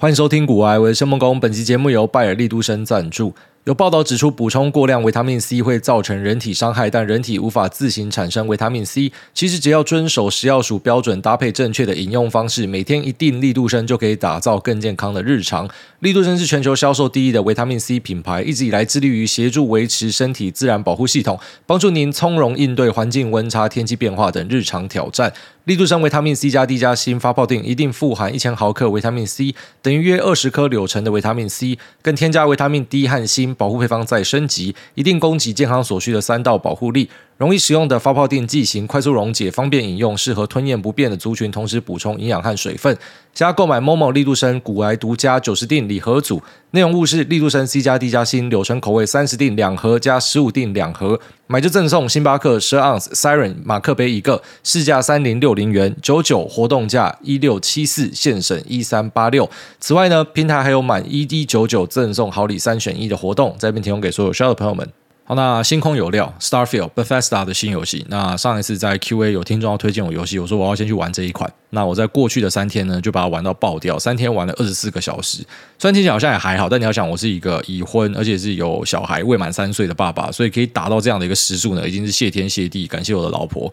欢迎收听股癌，我是申孟恭。本期节目由拜耳利都生赞助。有报道指出，补充过量维他命 C 会造成人体伤害，但人体无法自行产生维他命 C。其实只要遵守食药署标准，搭配正确的饮用方式，每天一定力度生就可以打造更健康的日常。力度生是全球销售第一的维他命 C 品牌，一直以来致力于协助维持身体自然保护系统，帮助您从容应对环境温差、天气变化等日常挑战。力度生维他命 C 加 D 加锌发泡錠一定富含一千毫克维他命 C，等于约二十颗柳橙的维他命 C，更添加维他命 D 和锌，保护配方再升级，一定供给健康所需的三道保护力。容易使用的发泡锭剂型，快速溶解，方便饮用，适合吞咽不便的族群，同时补充营养和水分。加购买 Momo 力度生骨癌独家九十锭礼盒组，内容物是力度生 C 加 D 加锌柳橙口味三十锭两盒加十五锭两盒，买就赠送星巴克十二盎司 Siren 马克杯一个，市价三零六零元，九九活动价一六七四，现省一三八六。此外呢，平台还有满一一九九赠送好礼三选一的活动，在这边提供给所有需要的朋友们。好，那星空有料，Starfield Bethesda 的新游戏。那上一次在 Q&A 有听众要推荐我游戏，我说我要先去玩这一款。那我在过去的三天呢，就把它玩到爆掉，三天玩了二十四个小时。虽然听起来好像也还好，但你要想，我是一个已婚而且是有小孩未满三岁的爸爸，所以可以达到这样的一个时速呢，已经是谢天谢地，感谢我的老婆。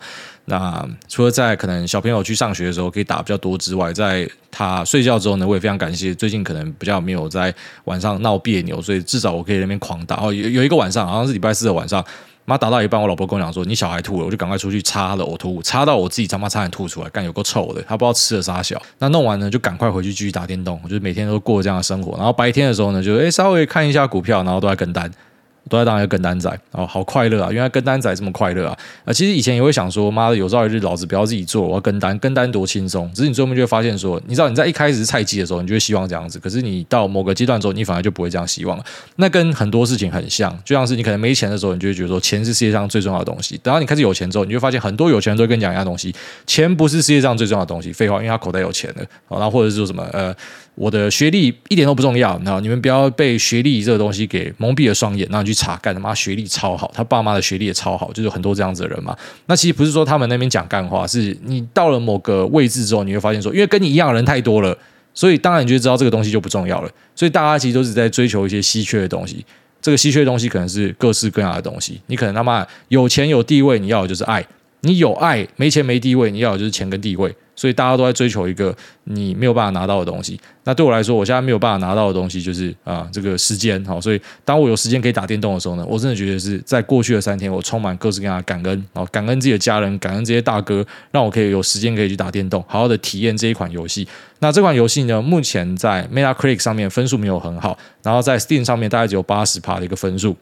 那除了在可能小朋友去上学的时候可以打比较多之外，在他睡觉之后呢，我也非常感谢。最近可能比较没有在晚上闹别扭，所以至少我可以那边狂打。哦，有有一个晚上，好像是礼拜四的晚上，妈打到一半，我老婆跟我讲说：“你小孩吐了。”我就赶快出去擦他的呕吐物，擦到我自己他妈差点吐出来，干有够臭的，他不知道吃了啥小。那弄完呢，就赶快回去继续打电动。我就每天都过这样的生活。然后白天的时候呢，就诶稍微看一下股票，然后都在跟单。都在当一个跟单仔哦，好快乐啊！原来跟单仔这么快乐啊！啊，其实以前也会想说，妈的，有朝一日老子不要自己做，我要跟单，跟单多轻松。只是你最后面就会发现说，你知道你在一开始是菜鸡的时候，你就会希望这样子，可是你到某个阶段之后，你反而就不会这样希望了。那跟很多事情很像，就像是你可能没钱的时候，你就会觉得说，钱是世界上最重要的东西。等到你开始有钱之后，你就会发现很多有钱人都会跟你讲一样东西，钱不是世界上最重要的东西。废话，因为他口袋有钱了。然后或者是说什么呃。我的学历一点都不重要，然后你们不要被学历这个东西给蒙蔽了双眼，然后你去查干他妈学历超好，他爸妈的学历也超好，就是很多这样子的人嘛。那其实不是说他们那边讲干话，是你到了某个位置之后，你会发现说，因为跟你一样的人太多了，所以当然你就知道这个东西就不重要了。所以大家其实都是在追求一些稀缺的东西，这个稀缺的东西可能是各式各样的东西。你可能他妈有钱有地位，你要的就是爱；你有爱没钱没地位，你要的就是钱跟地位。所以大家都在追求一个你没有办法拿到的东西。那对我来说，我现在没有办法拿到的东西就是啊、这个时间。好，所以当我有时间可以打电动的时候呢，我真的觉得是在过去的三天，我充满各式各样的感恩。然后感恩自己的家人，感恩这些大哥，让我可以有时间可以去打电动，好好的体验这一款游戏。那这款游戏呢，目前在 Metacritic 上面分数没有很好，然后在 Steam 上面大概只有八十趴的一个分数。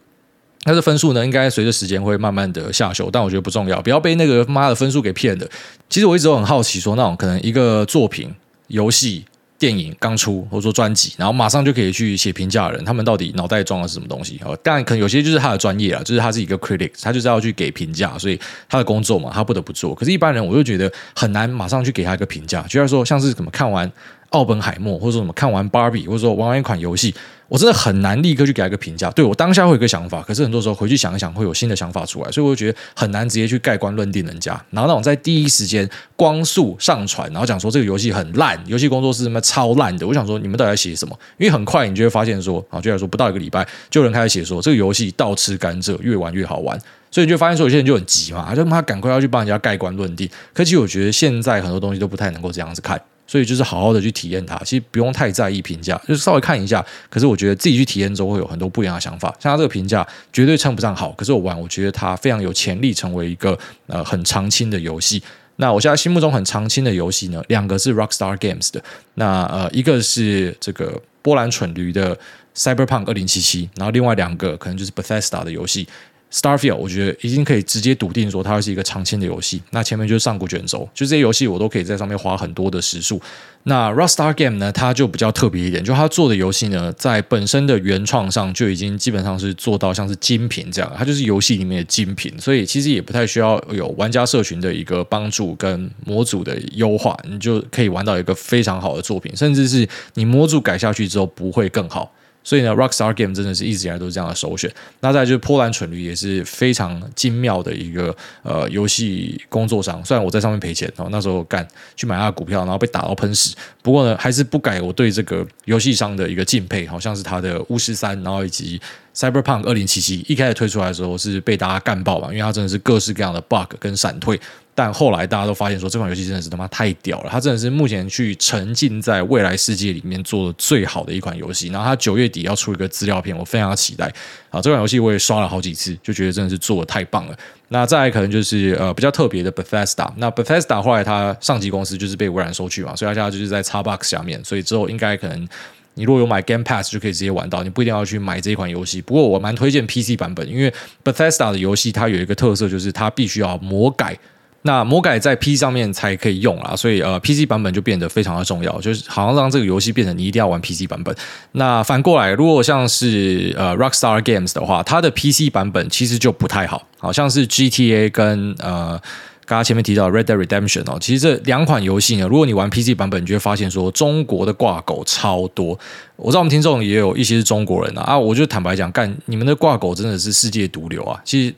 但是分数呢，应该随着时间会慢慢的下修，但我觉得不重要，不要被那个妈的分数给骗了。其实我一直都很好奇，说那种可能一个作品、游戏、电影刚出，或者说专辑，然后马上就可以去写评价的人，他们到底脑袋装的是什么东西？哦，当然可能有些就是他的专业啊，就是他是一个 critic，他就是要去给评价，所以他的工作嘛，他不得不做。可是，一般人我就觉得很难马上去给他一个评价，就像说像是怎么看完。奥本海默，或者说什么看完芭比，或者说玩完一款游戏，我真的很难立刻去给他一个评价。对，我当下会有一个想法，可是很多时候回去想一想，会有新的想法出来，所以我就觉得很难直接去盖棺论定人家。然后那种在第一时间光速上传，然后讲说这个游戏很烂，游戏工作室什么超烂的，我想说你们到底在写什么？因为很快你就会发现说，啊，就来说不到一个礼拜，就有人开始写说这个游戏倒吃甘蔗，越玩越好玩，所以你就发现说有些人就很急嘛，就他赶快要去帮人家盖棺论定。可其实我觉得现在很多东西都不太能够这样子看。所以就是好好的去体验它，其实不用太在意评价，就是稍微看一下。可是我觉得自己去体验之后会有很多不一样的想法。像它这个评价绝对称不上好，可是我玩，我觉得它非常有潜力成为一个呃很长青的游戏。那我现在心目中很长青的游戏呢，两个是 Rockstar Games 的，那呃一个是这个波兰蠢驴的 Cyberpunk 二零七七，然后另外两个可能就是 Bethesda 的游戏。Starfield，我觉得已经可以直接笃定说它是一个长青的游戏。那前面就是上古卷轴，就这些游戏我都可以在上面花很多的时数。那 rostar Game 呢，它就比较特别一点，就它做的游戏呢，在本身的原创上就已经基本上是做到像是精品这样，它就是游戏里面的精品，所以其实也不太需要有玩家社群的一个帮助跟模组的优化，你就可以玩到一个非常好的作品，甚至是你模组改下去之后不会更好。所以呢，Rockstar Game 真的是一直以来都是这样的首选。那再就是波兰蠢驴也是非常精妙的一个呃游戏工作商。虽然我在上面赔钱哦，那时候干去买他的股票，然后被打到喷屎。不过呢，还是不改我对这个游戏商的一个敬佩。好像是他的巫师三，然后以及 Cyberpunk 二零七七一开始推出来的时候是被大家干爆嘛，因为它真的是各式各样的 bug 跟闪退。但后来大家都发现说，这款游戏真的是他妈太屌了，它真的是目前去沉浸在未来世界里面做的最好的一款游戏。然后它九月底要出一个资料片，我非常期待。啊，这款游戏我也刷了好几次，就觉得真的是做的太棒了。那再来可能就是呃比较特别的 Bethesda，那 Bethesda 后来它上级公司就是被微软收去嘛，所以它现在就是在 Xbox 下面，所以之后应该可能。你如果有买 Game Pass 就可以直接玩到，你不一定要去买这一款游戏。不过我蛮推荐 PC 版本，因为 Bethesda 的游戏它有一个特色，就是它必须要魔改。那魔改在 P 上面才可以用啊，所以呃 PC 版本就变得非常的重要，就是好像让这个游戏变成你一定要玩 PC 版本。那反过来，如果像是呃 Rockstar Games 的话，它的 PC 版本其实就不太好，好像是 GTA 跟呃。刚刚前面提到《Red Dead Redemption》哦，其实这两款游戏呢，如果你玩 PC 版本，你就会发现说中国的挂狗超多。我知道我们听众也有一些是中国人啊，啊，我就坦白讲，干你们的挂狗真的是世界毒瘤啊！其实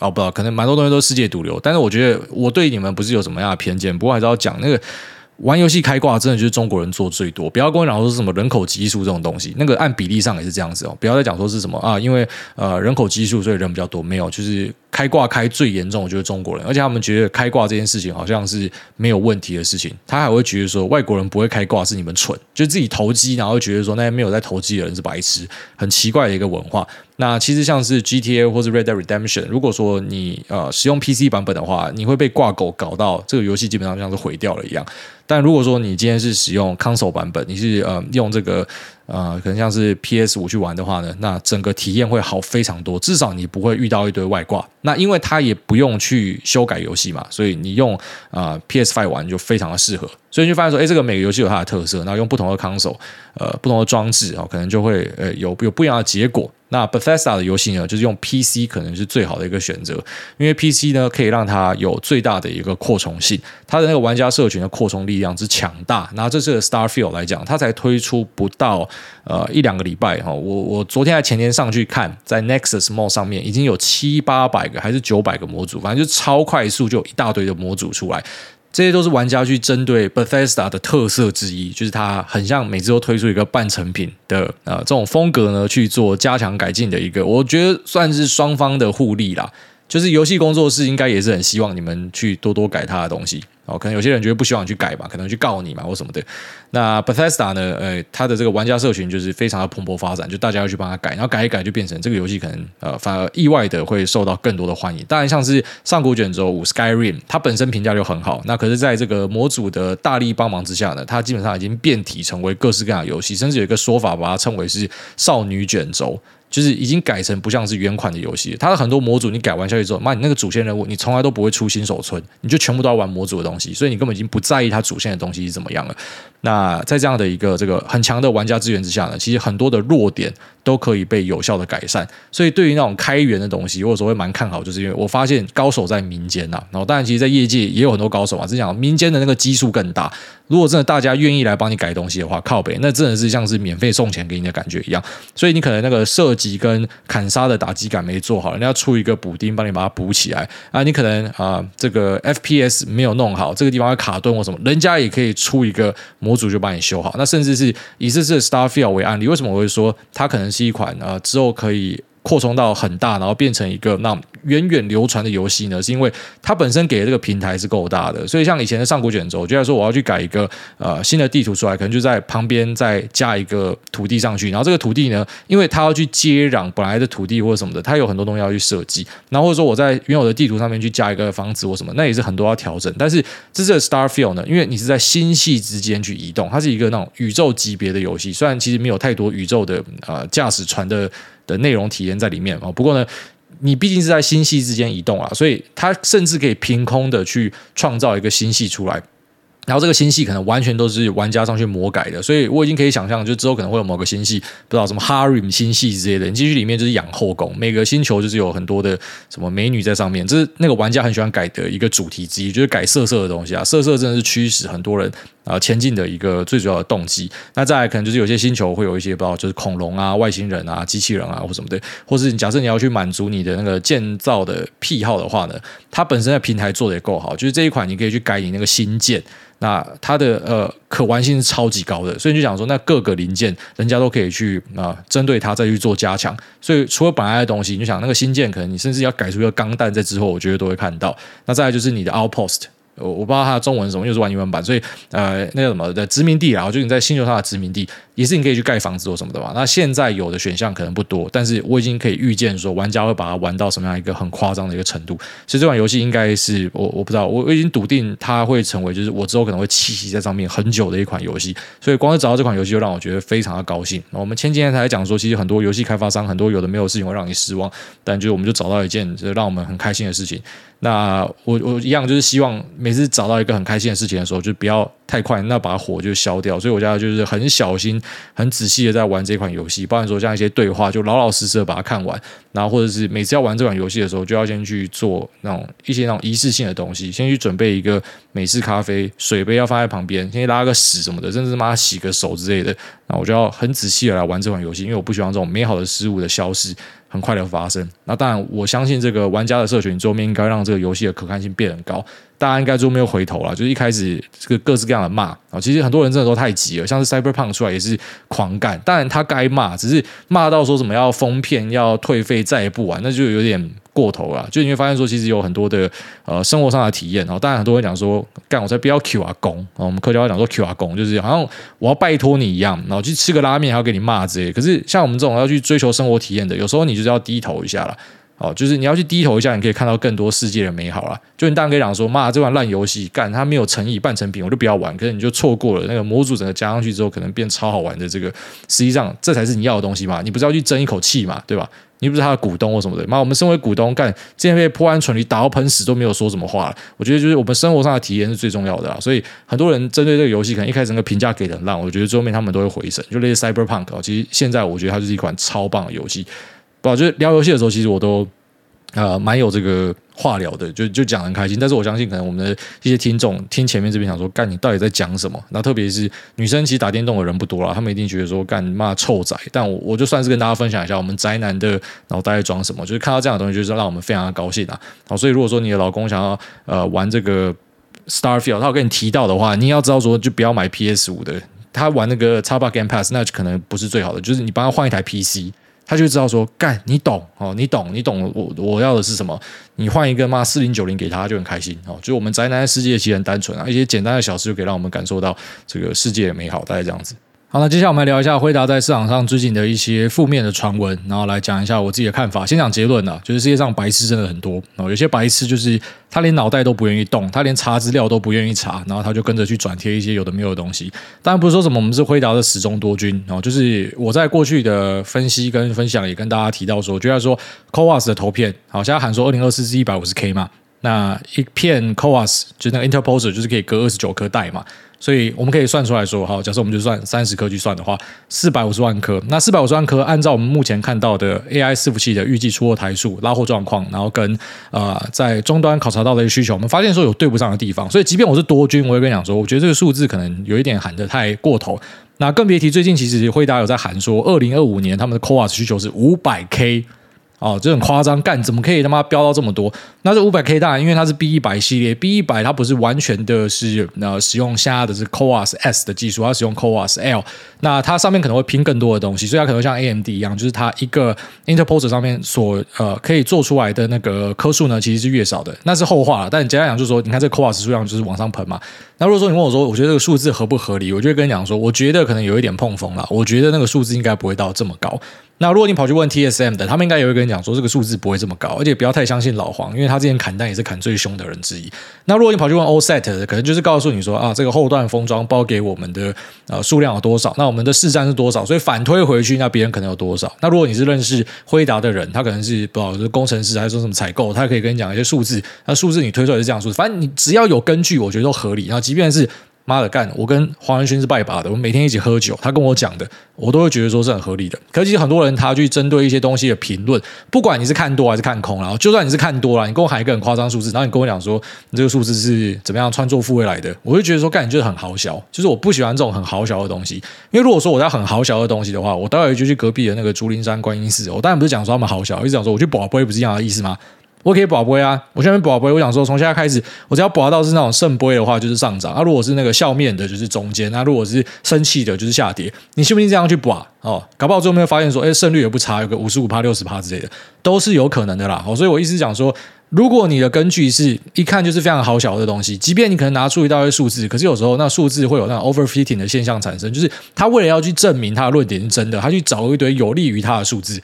哦，不知道可能蛮多东西都是世界毒瘤，但是我觉得我对你们不是有什么样的偏见，不过还是要讲那个。玩游戏开挂真的就是中国人做最多，不要跟我讲说什么人口基数这种东西，那个按比例上也是这样子哦。不要再讲说是什么啊，因为呃人口基数所以人比较多，没有，就是开挂开最严重的就是中国人，而且他们觉得开挂这件事情好像是没有问题的事情，他还会觉得说外国人不会开挂是你们蠢，就自己投机，然后觉得说那些没有在投机的人是白痴，很奇怪的一个文化。那其实像是 GTA 或者 Red Dead Redemption，如果说你呃使用 PC 版本的话，你会被挂狗搞到这个游戏基本上像是毁掉了一样。但如果说你今天是使用 Console 版本，你是呃用这个。呃，可能像是 PS 五去玩的话呢，那整个体验会好非常多，至少你不会遇到一堆外挂。那因为它也不用去修改游戏嘛，所以你用啊、PS Five 玩就非常的适合。所以你就发现说，哎，这个每个游戏有它的特色，那用不同的 console，呃，不同的装置、哦，可能就会呃有有不一样的结果。那 Bethesda 的游戏呢，就是用 PC 可能是最好的一个选择，因为 PC 呢可以让它有最大的一个扩充性，它的那个玩家社群的扩充力量之强大。那这是 Starfield 来讲，它才推出不到。呃，一两个礼拜哈，我我昨天还前天上去看，在 Nexus Mall 上面已经有七八百个还是九百个模组，反正就超快速，就有一大堆的模组出来。这些都是玩家去针对 Bethesda 的特色之一，就是它很像每次都推出一个半成品的呃这种风格呢去做加强改进的一个，我觉得算是双方的互利啦。就是游戏工作室应该也是很希望你们去多多改它的东西。哦，可能有些人觉得不希望你去改吧，可能去告你嘛或什么的。那 Bethesda 呢？呃，它的这个玩家社群就是非常的蓬勃发展，就大家要去帮他改，然后改一改就变成这个游戏可能呃反而意外的会受到更多的欢迎。当然，像是上古卷轴五 Skyrim，它本身评价就很好。那可是在这个模组的大力帮忙之下呢，它基本上已经变体成为各式各样的游戏，甚至有一个说法把它称为是少女卷轴。就是已经改成不像是原款的游戏，它的很多模组你改完下去之后，妈，你那个主线任务你从来都不会出新手村，你就全部都要玩模组的东西，所以你根本已经不在意它主线的东西是怎么样了。那在这样的一个这个很强的玩家资源之下呢，其实很多的弱点都可以被有效的改善。所以对于那种开源的东西，我有时候会蛮看好，就是因为我发现高手在民间呐、啊。然后当然，其实，在业界也有很多高手啊，只是讲民间的那个基数更大。如果真的大家愿意来帮你改东西的话，靠北，那真的是像是免费送钱给你的感觉一样。所以你可能那个射击跟砍杀的打击感没做好，人家出一个补丁帮你把它补起来啊。你可能啊、这个 FPS 没有弄好，这个地方要卡顿或什么，人家也可以出一个模组就帮你修好。那甚至是以这次 Starfield 为案例，为什么我会说它可能是一款啊、之后可以。扩充到很大，然后变成一个那源远流传的游戏呢？是因为它本身给的这个平台是够大的，所以像以前的上古卷轴，我觉得说我要去改一个呃新的地图出来，可能就在旁边再加一个土地上去，然后这个土地呢，因为它要去接壤本来的土地或者什么的，它有很多东西要去设计，然后或者说我在原有的地图上面去加一个房子或什么，那也是很多要调整。但是这是 Starfield 呢，因为你是在星系之间去移动，它是一个那种宇宙级别的游戏，虽然其实没有太多宇宙的呃驾驶船的。的内容体验在里面啊，不过呢，你毕竟是在星系之间移动啊，所以它甚至可以凭空的去创造一个星系出来。然后这个星系可能完全都是玩家上去魔改的，所以我已经可以想象，就之后可能会有某个星系，不知道什么哈瑞姆星系之类的，你进去里面就是养后宫，每个星球就是有很多的什么美女在上面，这是那个玩家很喜欢改的一个主题之一，就是改色色的东西啊，色色真的是驱使很多人呃前进的一个最主要的动机。那再来可能就是有些星球会有一些不知道就是恐龙啊、外星人啊、机器人啊或什么的，或是你假设你要去满足你的那个建造的癖好的话呢，它本身的平台做的也够好，就是这一款你可以去改你那个新建。那它的呃可玩性是超级高的，所以你就想说，那各个零件人家都可以去啊、针对它再去做加强。所以除了本来的东西，你就想那个新件，可能你甚至要改出一个钢弹，在之后我觉得都会看到。那再来就是你的 outpost。我我不知道它的中文是什么，又是玩英文版，所以呃，那个什么的殖民地啊，就你在星球上的殖民地，也是你可以去盖房子或什么的嘛。那现在有的选项可能不多，但是我已经可以预见说，玩家会把它玩到什么样一个很夸张的一个程度。其实这款游戏应该是我我不知道，我我已经笃定它会成为就是我之后可能会栖息在上面很久的一款游戏。所以光是找到这款游戏就让我觉得非常的高兴。我们前几天才讲说，其实很多游戏开发商很多有的没有事情会让你失望，但就我们就找到一件就让我们很开心的事情。那我我一样就是希望每次找到一个很开心的事情的时候，就不要太快，那把火就消掉。所以我家就是很小心、很仔细的在玩这款游戏。包含说像一些对话，就老老实实的把它看完。然后或者是每次要玩这款游戏的时候，就要先去做那种一些那种仪式性的东西，先去准备一个美式咖啡，水杯要放在旁边，先拉个屎什么的，甚至妈洗个手之类的。那我就要很仔细的来玩这款游戏，因为我不希望这种美好的事物的消失。很快的发生，那当然，我相信这个玩家的社群桌面应该让这个游戏的可看性变很高。大家应该都没有回头了，就是一开始这个各式各样的骂啊，其实很多人真的都太急了，像是 Cyberpunk 出来也是狂干，当然他该骂，只是骂到说什么要封片、要退费、再也不玩，那就有点过头了。就你会发现说，其实有很多的呃生活上的体验，然后当然很多人讲说，干我才不要 Q 阿公，我们客家话讲说 Q 阿公，就是好像我要拜托你一样，然后去吃个拉面还要给你骂之类。可是像我们这种要去追求生活体验的，有时候你就是要低头一下了。哦，就是你要去低头一下，你可以看到更多世界的美好啦。就你当然可以讲说，妈，这款烂游戏，干它没有诚意，半成品，我就不要玩。可是你就错过了那个模组整个加上去之后，可能变超好玩的这个。实际上，这才是你要的东西嘛。你不是要去争一口气嘛，对吧？你不是他的股东或什么的。吗，我们身为股东，干竟然被破案蠢驴打到喷死都没有说什么话。我觉得就是我们生活上的体验是最重要的啦。所以很多人针对这个游戏，可能一开始那个评价给的很烂，我觉得最后面他们都会回神。就类似 Cyberpunk，其实现在我觉得它就是一款超棒的游戏。不，就是聊游戏的时候，其实我都。呃，蛮有这个话聊的，就就讲很开心。但是我相信，可能我们的一些听众听前面这边想说，干你到底在讲什么？那特别是女生，其实打电动的人不多了，他们一定觉得说，干骂臭宅。但我我就算是跟大家分享一下，我们宅男的脑袋在装什么，就是看到这样的东西，就是让我们非常的高兴啊。好，所以如果说你的老公想要呃玩这个 Starfield，他有跟你提到的话，你要知道说，就不要买 PS 五的，他玩那个 Xbox Game Pass，那可能不是最好的，就是你帮他换一台 PC。他就知道说，干你懂哦，你懂，你懂我我要的是什么？你换一个嘛四零九零给他，就很开心哦。就我们宅男的世界其实很单纯啊，一些简单的小事就可以让我们感受到这个世界的美好，大概这样子。好，那接下来我们来聊一下辉达在市场上最近的一些负面的传闻，然后来讲一下我自己的看法。先讲结论啊，就是世界上白痴真的很多哦，有些白痴就是他连脑袋都不愿意动，他连查资料都不愿意查，然后他就跟着去转贴一些有的没有的东西。当然不是说什么我们是辉达的死忠多军哦，就是我在过去的分析跟分享也跟大家提到说，我觉得说 CoWoS 的头片，好，现在喊说二零二四是一百五十 K 嘛，那一片 CoWoS 就那个 Interposer 就是可以隔二十九颗带嘛。所以我们可以算出来说，好，假设我们就算三十颗去算的话，四百五十万颗。那四百五十万颗，按照我们目前看到的 AI 伺服器的预计出货台数、拉货状况，然后跟呃在终端考察到的一些需求，我们发现说有对不上的地方。所以，即便我是多军，我也跟你讲说，我觉得这个数字可能有一点喊得太过头。那更别提最近其实辉达有在喊说，二零二五年他们的 CoWoS 需求是五百 K。哦，这很夸张，干怎么可以他妈飙到这么多？那这五百 K 当然，因为它是 B 一百系列，B 一百它不是完全的是呃使用现在的是 CoWoS S 的技术，它使用 CoWoS L，那它上面可能会拼更多的东西，所以它可能像 AMD 一样，就是它一个 interposer 上面所呃可以做出来的那个颗数呢，其实是越少的，那是后话了。但简单讲就是说，你看这 CoWoS 数量就是往上喷嘛。那如果说你问我说，我觉得这个数字合不合理？我就会跟你讲说，我觉得可能有一点碰风了，我觉得那个数字应该不会到这么高。那如果你跑去问 TSM 的，他们应该也会跟你讲说，这个数字不会这么高，而且不要太相信老黄，因为他之前砍单也是砍最凶的人之一。那如果你跑去问 OSAT 的，可能就是告诉你说啊，这个后段封装包给我们的呃数量有多少，那我们的市占是多少，所以反推回去，那别人可能有多少。那如果你是认识辉达的人，他可能是不知道是工程师还是说什么采购，他可以跟你讲一些数字，那数字你推出来是这样数字，反正你只要有根据，我觉得都合理。然后即便是妈的干，我跟黄仁勋是拜把的，我们每天一起喝酒，他跟我讲的，我都会觉得说是很合理的。可是其实很多人他去针对一些东西的评论，不管你是看多还是看空，然后就算你是看多了，你跟我喊一个很夸张数字，然后你跟我讲说你这个数字是怎么样穿凿附会来的，我就觉得说干你就是很好小，就是我不喜欢这种很好小的东西。因为如果说我要很好小的东西的话，我待会就去隔壁的那个竹林山观音寺，我当然不是讲说他们好小，我是讲说我去博杯不是一样的意思吗？我可以保杯啊！我现在博杯，我想说，从现在开始，我只要保到是那种圣杯的话，就是上涨；啊，如果是那个笑面的，就是中间；那如果是生气的，就是下跌。你信不信这样去保？哦，搞不好最后面发现说，哎，胜率也不差，有个五十五趴、六十趴之类的，都是有可能的啦。哦，所以我意思讲说，如果你的根据是一看就是非常好小的东西，即便你可能拿出一大堆数字，可是有时候那数字会有那种 overfitting 的现象产生，就是他为了要去证明他的论点是真的，他去找一堆有利于他的数字。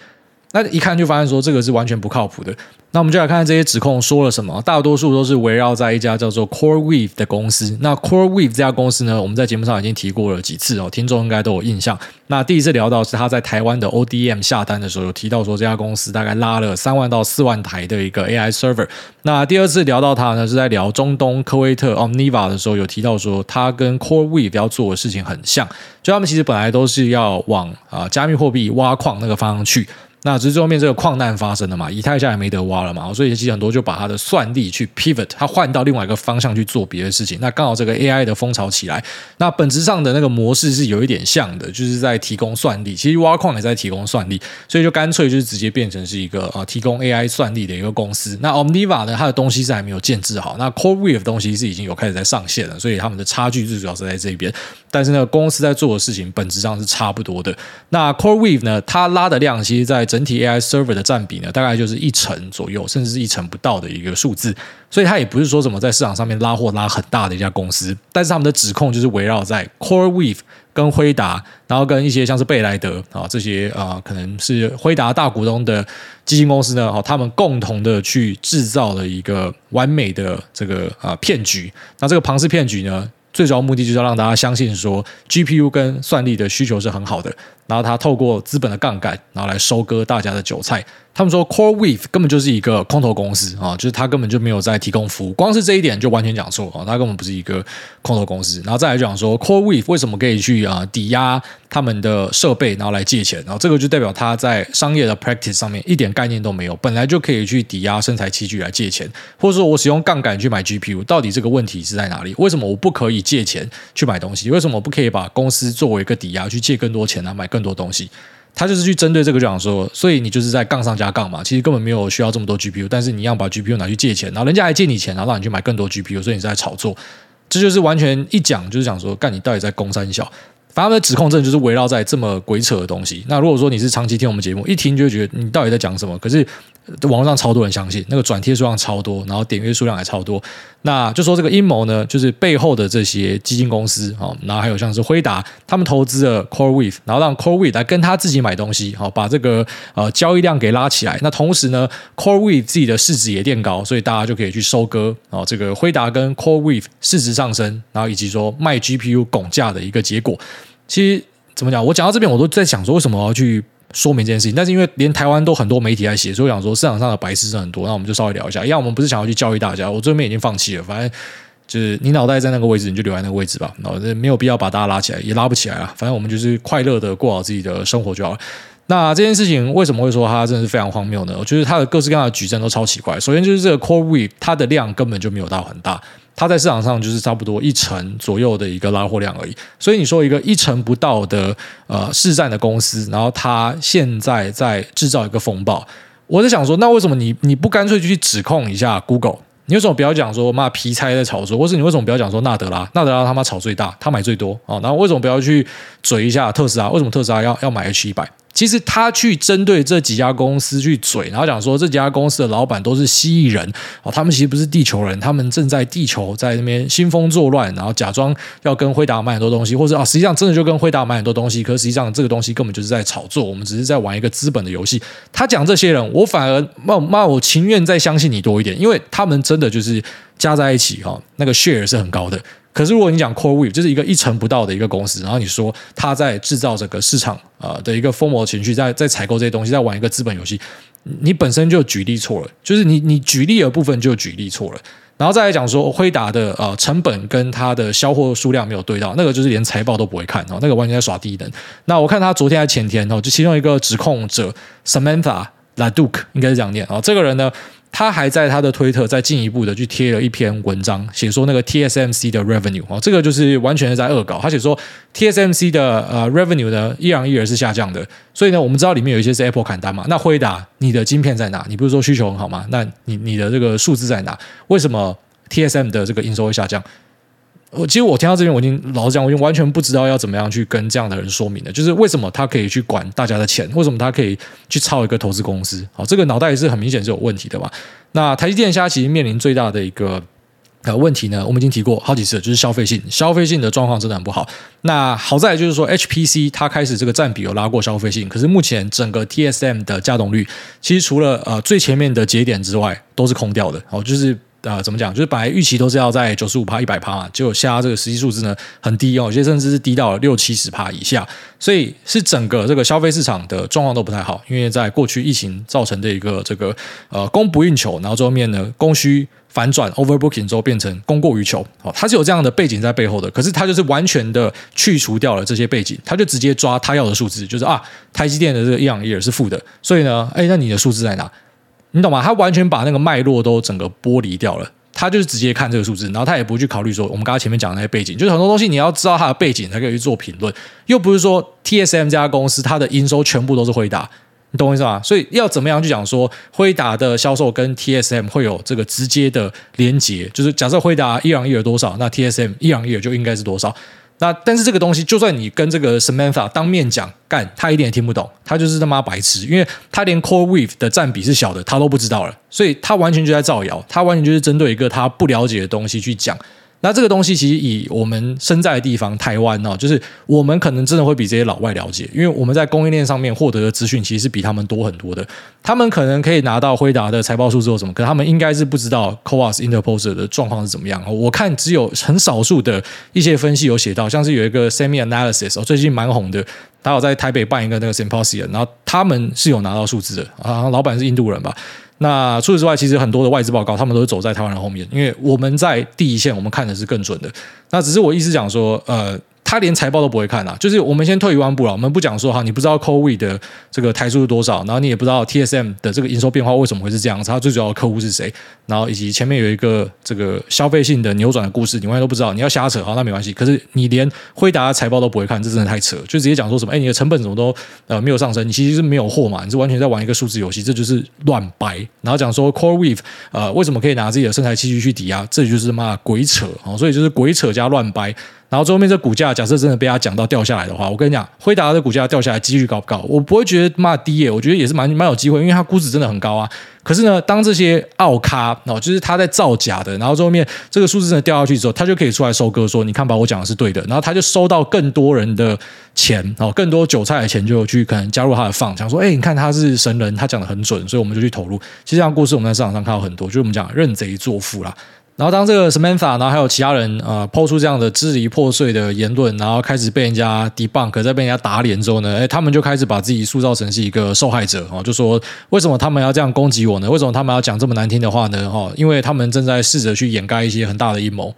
那一看就发现说这个是完全不靠谱的。那我们就来看看这些指控说了什么。大多数都是围绕在一家叫做 CoreWeave 的公司。那 CoreWeave 这家公司呢，我们在节目上已经提过了几次哦，听众应该都有印象。那第一次聊到是他在台湾的 ODM 下单的时候，有提到说这家公司大概拉了三万到四万台的一个 AI server。那第二次聊到他呢，是在聊中东科威特 Omniva 的时候，有提到说他跟 CoreWeave 要做的事情很像，就他们其实本来都是要往啊加密货币挖矿那个方向去。那只是最后面这个矿难发生了嘛，以太下也没得挖了嘛，所以其实很多就把它的算力去 pivot，它换到另外一个方向去做别的事情。那刚好这个 AI 的风潮起来，那本质上的那个模式是有一点像的，就是在提供算力。其实挖矿也在提供算力，所以就干脆就是直接变成是一个啊提供 AI 算力的一个公司。那 Omniva 呢，它的东西是还没有建制好，那 Core Wave 的东西是已经有开始在上线了，所以他们的差距最主要是在这边。但是呢，公司在做的事情本质上是差不多的。那 Core Wave 呢，它拉的量其实，在整整体 AI server 的占比呢，大概就是一成左右，甚至是一成不到的一个数字。所以它也不是说什么在市场上面拉货拉很大的一家公司。但是他们的指控就是围绕在 CoreWeave 跟辉达，然后跟一些像是贝莱德啊这些啊，可能是辉达大股东的基金公司呢，哦，他们共同的去制造了一个完美的这个啊骗局。那这个庞氏骗局呢，最主要目的就是要让大家相信说，GPU 跟算力的需求是很好的，然后他透过资本的杠杆，然后来收割大家的韭菜。他们说，CoreWeave 根本就是一个空头公司啊，就是他根本就没有在提供服务，光是这一点就完全讲错啊，他根本不是一个空头公司。然后再来讲说，CoreWeave 为什么可以去啊抵押他们的设备，然后来借钱，然后这个就代表他在商业的 practice 上面一点概念都没有，本来就可以去抵押身材器具来借钱，或者说我使用杠杆去买 GPU，到底这个问题是在哪里？为什么我不可以借钱去买东西？为什么我不可以把公司作为一个抵押去借更多钱来买更多东西？他就是去针对这个，就想说，所以你就是在杠上加杠嘛，其实根本没有需要这么多 GPU，但是你要把 GPU 拿去借钱，然后人家还借你钱，然后让你去买更多 GPU，所以你是在炒作，这就是完全一讲就是想说，干你到底在攻三小，反正他们的指控真的就是围绕在这么鬼扯的东西。那如果说你是长期听我们节目，一听就觉得你到底在讲什么，可是。网络上超多人相信，那个转贴数量超多，然后点阅数量还超多。那就说这个阴谋呢，就是背后的这些基金公司啊，然后还有像是辉达，他们投资了 CoreWeave，然后让 CoreWeave 来跟他自己买东西，好把这个呃交易量给拉起来。那同时呢，CoreWeave 自己的市值也垫高，所以大家就可以去收割啊这个辉达跟 CoreWeave 市值上升，然后以及说卖 GPU 拱价的一个结果。其实怎么讲，我讲到这边，我都在想说，为什么我要去。说明这件事情，但是因为连台湾都很多媒体在写，所以我想说市场上的白痴是很多，那我们就稍微聊一下。一样，我们不是想要去教育大家，我这边已经放弃了。反正就是你脑袋在那个位置，你就留在那个位置吧。然后没有必要把大家拉起来，也拉不起来啊。反正我们就是快乐的过好自己的生活就好了。那这件事情为什么会说它真的是非常荒谬呢？我觉得它的各式各样的举证都超奇怪。首先就是这个 CoreWeave，它的量根本就没有到很大。它在市场上就是差不多一成左右的一个拉货量而已，所以你说一个一成不到的呃市占的公司，然后它现在在制造一个风暴，我在想说，那为什么你你不干脆就去指控一下 Google？你为什么不要讲说妈皮猜在炒作，或是你为什么不要讲说纳德拉？纳德拉他妈炒最大，他买最多啊，然后为什么不要去嘴一下特斯拉？为什么特斯拉要要买 H 一百？其实他去针对这几家公司去嘴，然后讲说这几家公司的老板都是蜥蜴人哦，他们其实不是地球人，他们正在地球在那边兴风作乱，然后假装要跟辉达买很多东西，或者啊实际上真的就跟辉达买很多东西，可实际上这个东西根本就是在炒作，我们只是在玩一个资本的游戏。他讲这些人，我反而妈妈，我情愿再相信你多一点，因为他们真的就是加在一起哈，那个 share 是很高的。可是如果你讲 CoreWeave 就是一个一成不到的一个公司，然后你说他在制造这个市场啊的一个疯魔情绪，在在采购这些东西，在玩一个资本游戏，你本身就举例错了，就是你你举例的部分就举例错了。然后再来讲说辉达的呃成本跟它的销货数量没有对到，那个就是连财报都不会看哦，那个完全在耍低能。那我看他昨天还前天哦，就其中一个指控者 Samantha LaDuke 应该是这样念啊，这个人呢。他还在他的推特再进一步的去贴了一篇文章，写说那个 TSMC 的 revenue 哦，这个就是完全是在恶搞。他写说 TSMC 的呃 revenue 呢依然依然是下降的，所以呢，我们知道里面有一些是 Apple 砍单嘛。那辉达，你的晶片在哪？你不是说需求很好吗？那你你的这个数字在哪？为什么 TSM 的这个营收会下降？我其实我听到这边，我已经老实讲，我已经完全不知道要怎么样去跟这样的人说明了。就是为什么他可以去管大家的钱？为什么他可以去抄一个投资公司？好，这个脑袋也是很明显是有问题的嘛。那台积电现在其实面临最大的一个呃问题呢，我们已经提过好几次，就是消费性，消费性的状况真的很不好。那好在就是说，HPC 它开始这个占比有拉过消费性，可是目前整个 TSM 的稼动率，其实除了呃最前面的节点之外，都是空掉的。好，就是。啊、怎么讲？就是本来预期都是要在九十五趴、一百趴嘛，结果下这个实际数字呢很低哦，有些甚至是低到了六七十趴以下，所以是整个这个消费市场的状况都不太好。因为在过去疫情造成的一个这个呃供不应求，然后最后面呢供需反转 overbooking 之后变成供过于求，哦，它是有这样的背景在背后的。可是它就是完全的去除掉了这些背景，它就直接抓他要的数字，就是啊，台积电的这个 year on year 是负的，所以呢，哎，那你的数字在哪？你懂吗？他完全把那个脉络都整个剥离掉了，他就是直接看这个数字，然后他也不去考虑说我们刚刚前面讲的那些背景，就是很多东西你要知道它的背景才可以去做评论，又不是说 TSM 这家公司它的营收全部都是辉达，你懂我意思吗？所以要怎么样去讲说辉达的销售跟 TSM 会有这个直接的连接？就是假设辉达 year on year 多少，那 TSM year on year 就应该是多少。那但是这个东西，就算你跟这个 Samantha 当面讲，干他一点也听不懂，他就是他妈白痴，因为他连 CoreWeave 的占比是小的，他都不知道了，所以他完全就在造谣，他完全就是针对一个他不了解的东西去讲。那这个东西其实以我们身在的地方台湾哦，就是我们可能真的会比这些老外了解，因为我们在供应链上面获得的资讯其实是比他们多很多的。他们可能可以拿到辉达的财报数字或什么，可他们应该是不知道 Coas Interposer 的状况是怎么样。我看只有很少数的一些分析有写到，像是有一个 Semi Analysis 哦，最近蛮红的，他有在台北办一个那个 Symposium，然后他们是有拿到数字的啊，老板是印度人吧。那除此之外，其实很多的外资报告，他们都是走在台湾人后面，因为我们在第一线，我们看的是更准的。那只是我意思讲说，呃。他连财报都不会看啊，就是我们先退一万步了，我们不讲说哈，你不知道 Core We 的这个台数是多少，然后你也不知道 TSM 的这个营收变化为什么会是这样子，它最主要的客户是谁，然后以及前面有一个这个消费性的扭转的故事，你完全都不知道，你要瞎扯哈，那没关系。可是你连辉达的财报都不会看，这真的太扯，就直接讲说什么，哎，你的成本怎么都呃没有上升，你其实是没有货嘛，你是完全在玩一个数字游戏，这就是乱掰。然后讲说 CoreWeave 呃为什么可以拿自己的生产器具去抵押，这就是妈鬼扯啊，所以就是鬼扯加乱掰。然后最后面这股价，假设真的被他讲到掉下来的话，我跟你讲，辉达的股价掉下来几率高不高？我不会觉得骂低耶，我觉得也是蛮蛮有机会，因为它估值真的很高啊。可是呢，当这些奥咖哦，就是他在造假的，然后最后面这个数字真的掉下去之后，他就可以出来收割，说你看吧，我讲的是对的，然后他就收到更多人的钱哦，更多韭菜的钱就去可能加入他的放，想说，哎，你看他是神人，他讲的很准，所以我们就去投入。其实这样故事我们在市场上看到很多，就是我们讲认贼作父啦。然后当这个 Samantha，然后还有其他人呃抛出这样的支离破碎的言论，然后开始被人家 debunk，再被人家打脸之后呢，哎，他们就开始把自己塑造成是一个受害者哦，就说为什么他们要这样攻击我呢？为什么他们要讲这么难听的话呢？哦，因为他们正在试着去掩盖一些很大的阴谋。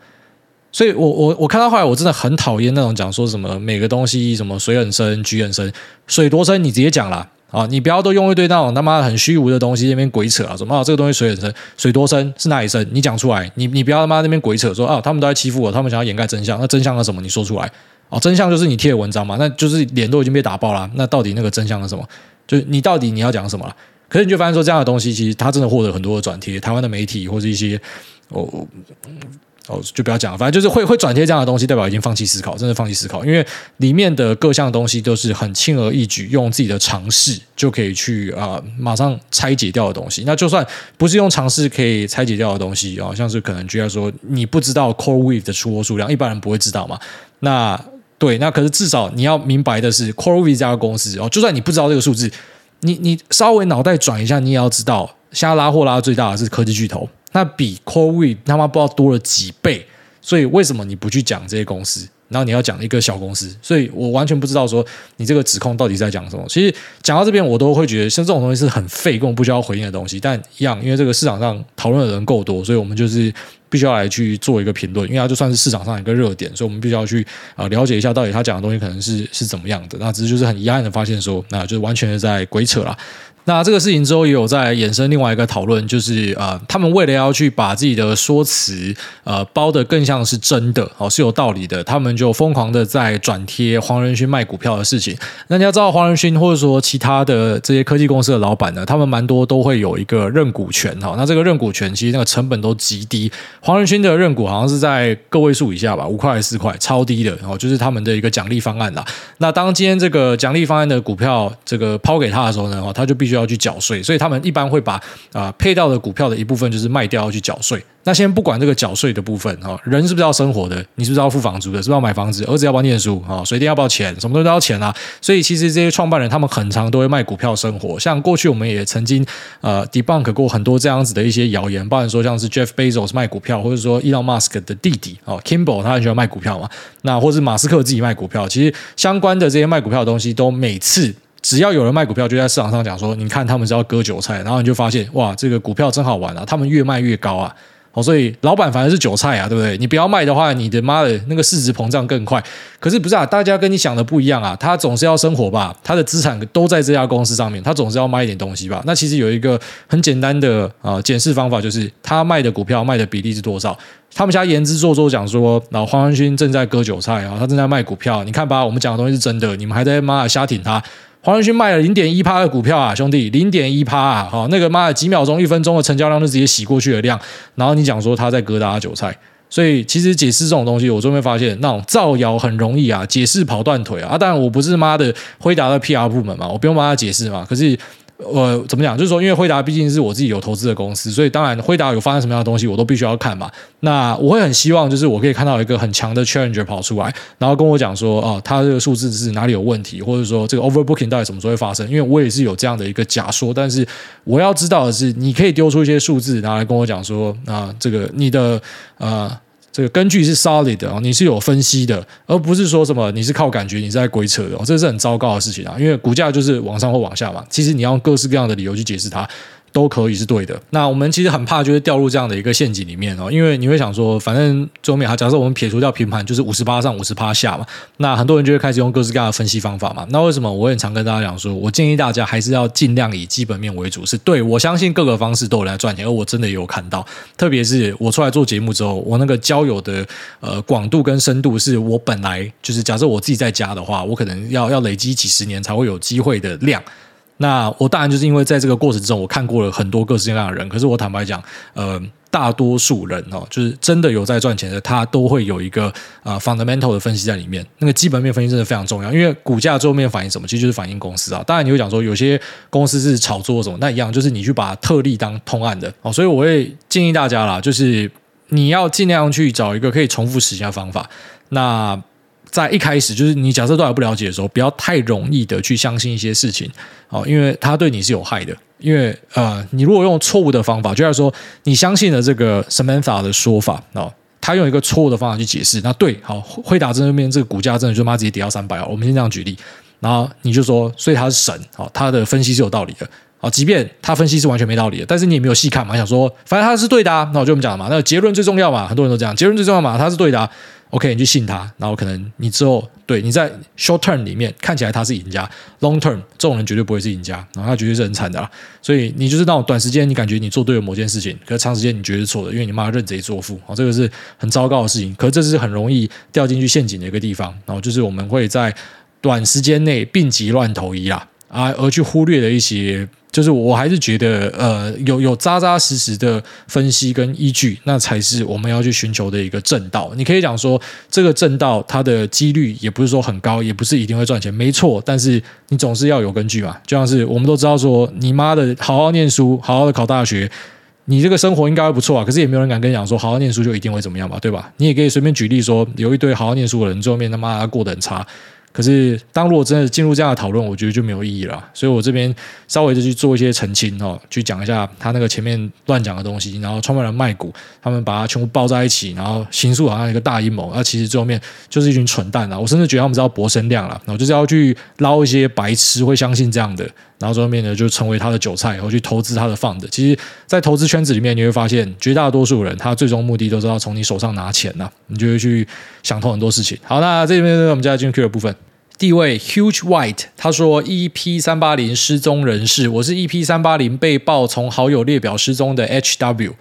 所以我我我看到后来，我真的很讨厌那种讲说什么每个东西什么水很深，局很深，水多深你直接讲啦。啊，你不要都用一堆那种他妈很虚无的东西那边鬼扯啊！什么啊，这个东西水很深，水多深是哪里深？你讲出来，你你不要他妈那边鬼扯说啊，他们都在欺负我，他们想要掩盖真相。那真相是什么？你说出来啊！真相就是你贴的文章嘛，那就是脸都已经被打爆了。那到底那个真相是什么？就是你到底你要讲什么？可是你就发现说这样的东西，其实他真的获得很多的转贴，台湾的媒体或者一些哦。哦，就不要讲，反正就是会会转贴这样的东西，代表已经放弃思考，真的放弃思考，因为里面的各项东西都是很轻而易举，用自己的尝试就可以去啊、马上拆解掉的东西。那就算不是用尝试可以拆解掉的东西啊、哦，像是可能就要说你不知道 CoreWeave 的出货数量，一般人不会知道嘛。那对，那可是至少你要明白的是，CoreWeave 这家公司哦，就算你不知道这个数字，你你稍微脑袋转一下，你也要知道，现在拉货拉的最大的是科技巨头。那比 CoreWe 他妈不知道多了几倍，所以为什么你不去讲这些公司？然后你要讲一个小公司，所以我完全不知道说你这个指控到底在讲什么。其实讲到这边，我都会觉得像这种东西是很废，根本不需要回应的东西。但一样，因为这个市场上讨论的人够多，所以我们就是必须要来去做一个评论，因为它就算是市场上一个热点，所以我们必须要去啊了解一下到底他讲的东西可能是是怎么样的。那只是就是很遗憾的发现说，那就是完全的在鬼扯了。那这个事情之后也有在衍生另外一个讨论，就是呃，他们为了要去把自己的说辞呃包得更像是真的哦，是有道理的，他们就疯狂的在转贴黄仁勋卖股票的事情。那你要知道，黄仁勋或者说其他的这些科技公司的老板呢，他们蛮多都会有一个认股权哈。那这个认股权其实那个成本都极低，黄仁勋的认股好像是在个位数以下吧，五块还是四块，超低的哦，就是他们的一个奖励方案啦。那当今天这个奖励方案的股票这个抛给他的时候呢，哦，他就必须要。去缴税，所以他们一般会把啊、配到的股票的一部分就是卖掉要去缴税。那先不管这个缴税的部分哈，人是不是要生活的？你是不是要付房租的？是不是要买房子？儿子要不要念书啊？水电要不要钱？什么东西都要钱啊！所以其实这些创办人他们很常都会卖股票生活。像过去我们也曾经呃 debunk 过很多这样子的一些谣言，包含说像是 Jeff Bezos 卖股票，或者说 Elon Musk 的弟弟哦 Kimball 他很喜欢卖股票嘛。那或是马斯克自己卖股票，其实相关的这些卖股票的东西都每次。只要有人卖股票，就在市场上讲说，你看他们是要割韭菜，然后你就发现，哇，这个股票真好玩啊，他们越卖越高啊，好，所以老板反而是韭菜啊，对不对？你不要卖的话，你的妈的那个市值膨胀更快。可是不是啊？大家跟你想的不一样啊，他总是要生活吧，他的资产都在这家公司上面，他总是要卖一点东西吧？那其实有一个很简单的啊检视方法，就是他卖的股票卖的比例是多少？他们家言之凿凿讲说，然后黄仁勋正在割韭菜啊，他正在卖股票，你看吧，我们讲的东西是真的，你们还在妈的瞎挺他。黄仁勋卖了零点一趴的股票啊，兄弟，零点一趴啊，好，那个妈的几秒钟、一分钟的成交量就直接洗过去的量，然后你讲说他在割大家韭菜，所以其实解释这种东西，我终于发现那种造谣很容易啊，解释跑断腿啊，当然我不是妈的回答的 PR 部门嘛，我不用帮他解释嘛，可是。呃，怎么讲？就是说，因为辉达毕竟是我自己有投资的公司，所以当然辉达有发生什么样的东西，我都必须要看嘛。那我会很希望，就是我可以看到一个很强的 challenge 跑出来，然后跟我讲说，哦，他这个数字是哪里有问题，或者说这个 overbooking 到底什么时候会发生？因为我也是有这样的一个假说，但是我要知道的是，你可以丢出一些数字，然后来跟我讲说，啊，这个你的呃。这个根据是 solid 的哦，你是有分析的，而不是说什么你是靠感觉，你是在鬼扯的哦，这是很糟糕的事情啊！因为股价就是往上或往下嘛，其实你要用各式各样的理由去解释它。都可以是对的。那我们其实很怕，就是掉入这样的一个陷阱里面哦，因为你会想说，反正最后面，假设我们撇除掉平盘，就是五十趴上五十趴下嘛。那很多人就会开始用各式各样的分析方法嘛。那为什么我很常跟大家讲说，我建议大家还是要尽量以基本面为主，是对，我相信各个方式都有来赚钱，而我真的也有看到，特别是我出来做节目之后，我那个交友的呃广度跟深度，是我本来就是假设我自己在家的话，我可能要要累积几十年才会有机会的量。那我当然就是因为在这个过程之中，我看过了很多各式各样的人。可是我坦白讲，呃，大多数人哦，就是真的有在赚钱的，他都会有一个啊、呃、fundamental 的分析在里面。那个基本面分析真的非常重要，因为股价最后面反映什么，其实就是反映公司啊。当然你会讲说有些公司是炒作什么，那一样就是你去把特例当通案的哦。所以我会建议大家啦，就是你要尽量去找一个可以重复实现的方法。那在一开始，就是你假设都还不了解的时候，不要太容易的去相信一些事情，哦，因为它对你是有害的。因为呃，你如果用错误的方法，就像说你相信了这个 Samantha 的说法，哦，他用一个错误的方法去解释，那对，好，辉达这边这个股价真的就妈直接跌到三百啊，我们先这样举例，然后你就说，所以他是神，哦，他的分析是有道理的，啊，即便他分析是完全没道理的，但是你也没有细看嘛，想说反正他是对的，那我就这么讲嘛，那结论最重要嘛，很多人都这样，结论最重要嘛，他是对的。OK，你去信他，然后可能你之后对你在 short term 里面看起来他是赢家，long term 这种人绝对不会是赢家，然后他绝对是很惨的啦。所以你就是那种短时间你感觉你做对了某件事情，可是长时间你觉得是错的，因为你妈认贼作父啊，这个是很糟糕的事情。可是这是很容易掉进去陷阱的一个地方，然后就是我们会在短时间内病急乱投医啦，啊，而去忽略了一些。就是我还是觉得，呃，有有扎扎实实的分析跟依据，那才是我们要去寻求的一个正道。你可以讲说，这个正道它的几率也不是说很高，也不是一定会赚钱，没错。但是你总是要有根据嘛。就像是我们都知道说，你妈的好好念书，好好的考大学，你这个生活应该会不错啊。可是也没有人敢跟你讲说，好好念书就一定会怎么样吧，对吧？你也可以随便举例说，有一堆好好念书的人，最后面他妈过得很差。可是，当如果真的进入这样的讨论，我觉得就没有意义了。所以我这边稍微就去做一些澄清哦，去讲一下他那个前面乱讲的东西，然后创办人卖股，他们把它全部包在一起，然后行诉好像一个大阴谋。那其实最后面就是一群蠢蛋啊！我甚至觉得他们是要博声量了，然后就是要去捞一些白痴会相信这样的，然后最后面呢就成为他的韭菜，然后去投资他的 fund。其实，在投资圈子里面，你会发现绝大多数人他最终目的都是要从你手上拿钱呐，你就会去想通很多事情。好，那这边呢，我们再进入 Q 的部分。第一位 Huge White，他说：“EP 三八零失踪人士，我是 EP 三八零被曝从好友列表失踪的 HW。”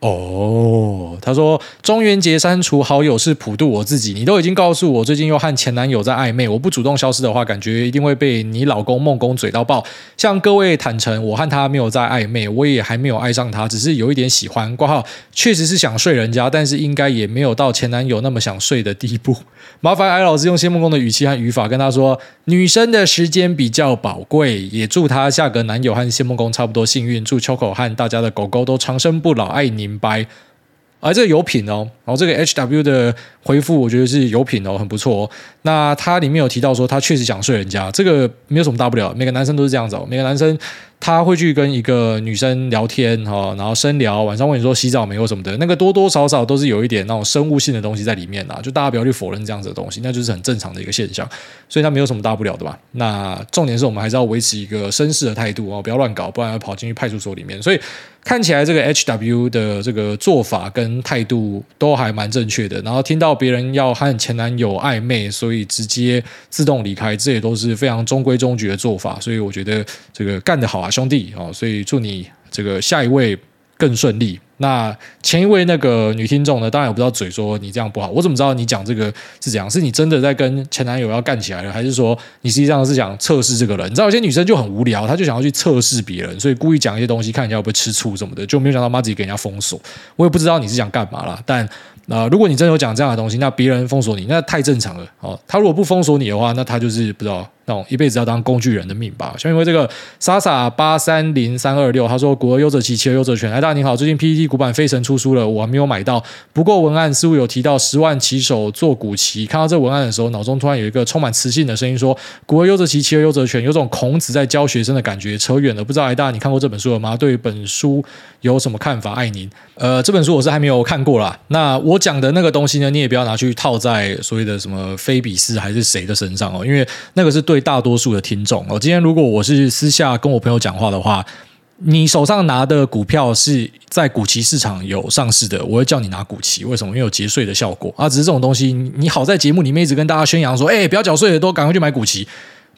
哦，他说中元节删除好友是普渡我自己。你都已经告诉我最近又和前男友在暧昧，我不主动消失的话，感觉一定会被你老公梦公嘴到爆。向各位坦诚，我和他没有在暧昧，我也还没有爱上他，只是有一点喜欢。挂号确实是想睡人家，但是应该也没有到前男友那么想睡的地步。麻烦艾老师用谢梦工的语气和语法跟他说，女生的时间比较宝贵，也祝他下个男友和谢梦工差不多幸运。祝秋口和大家的狗狗都长生不老，爱你。明白，而、啊、这个有品哦，然后这个 H W 的回复我觉得是有品哦，很不错哦。那他里面有提到说他确实想睡人家，这个没有什么大不了，每个男生都是这样子哦，每个男生。他会去跟一个女生聊天哈，然后深聊，晚上问你说洗澡没有什么的，那个多多少少都是有一点那种生物性的东西在里面啦，就大家不要去否认这样子的东西，那就是很正常的一个现象，所以他没有什么大不了的吧？那重点是我们还是要维持一个绅士的态度哦，不要乱搞，不然要跑进去派出所里面。所以看起来这个 HW 的这个做法跟态度都还蛮正确的。然后听到别人要和前男友暧昧，所以直接自动离开，这也都是非常中规中矩的做法。所以我觉得这个干得好啊！兄弟哦，所以祝你这个下一位更顺利。那前一位那个女听众呢？当然我不知道嘴说你这样不好，我怎么知道你讲这个是怎样？是你真的在跟前男友要干起来了，还是说你实际上是想测试这个人？你知道有些女生就很无聊，她就想要去测试别人，所以故意讲一些东西，看人家会不会吃醋什么的，就没有想到妈自己给人家封锁。我也不知道你是想干嘛啦，但。那、如果你真有讲这样的东西，那别人封锁你，那太正常了哦。他如果不封锁你的话，那他就是不知道那种一辈子要当工具人的命吧。像因为这个莎莎八三零三二六，他说：“古而优则骑，骑而优则全。”哎，大家你好，最近 PPT 古版飞神出书了，我还没有买到。不过文案似乎有提到十万骑手做古骑。看到这文案的时候，脑中突然有一个充满磁性的声音说：“古而优则骑，骑而优则全。”有种孔子在教学生的感觉。扯远了，不知道哎，大家你看过这本书了吗？对于本书有什么看法？爱您。呃，这本书我是还没有看过啦。那我讲的那个东西呢，你也不要拿去套在所谓的什么菲比斯还是谁的身上哦，因为那个是对大多数的听众哦。今天如果我是私下跟我朋友讲话的话，你手上拿的股票是在股期市场有上市的，我会叫你拿股期。为什么？因为有节税的效果啊。只是这种东西，你好在节目里面一直跟大家宣扬说，哎，不要缴税的都赶快去买股期。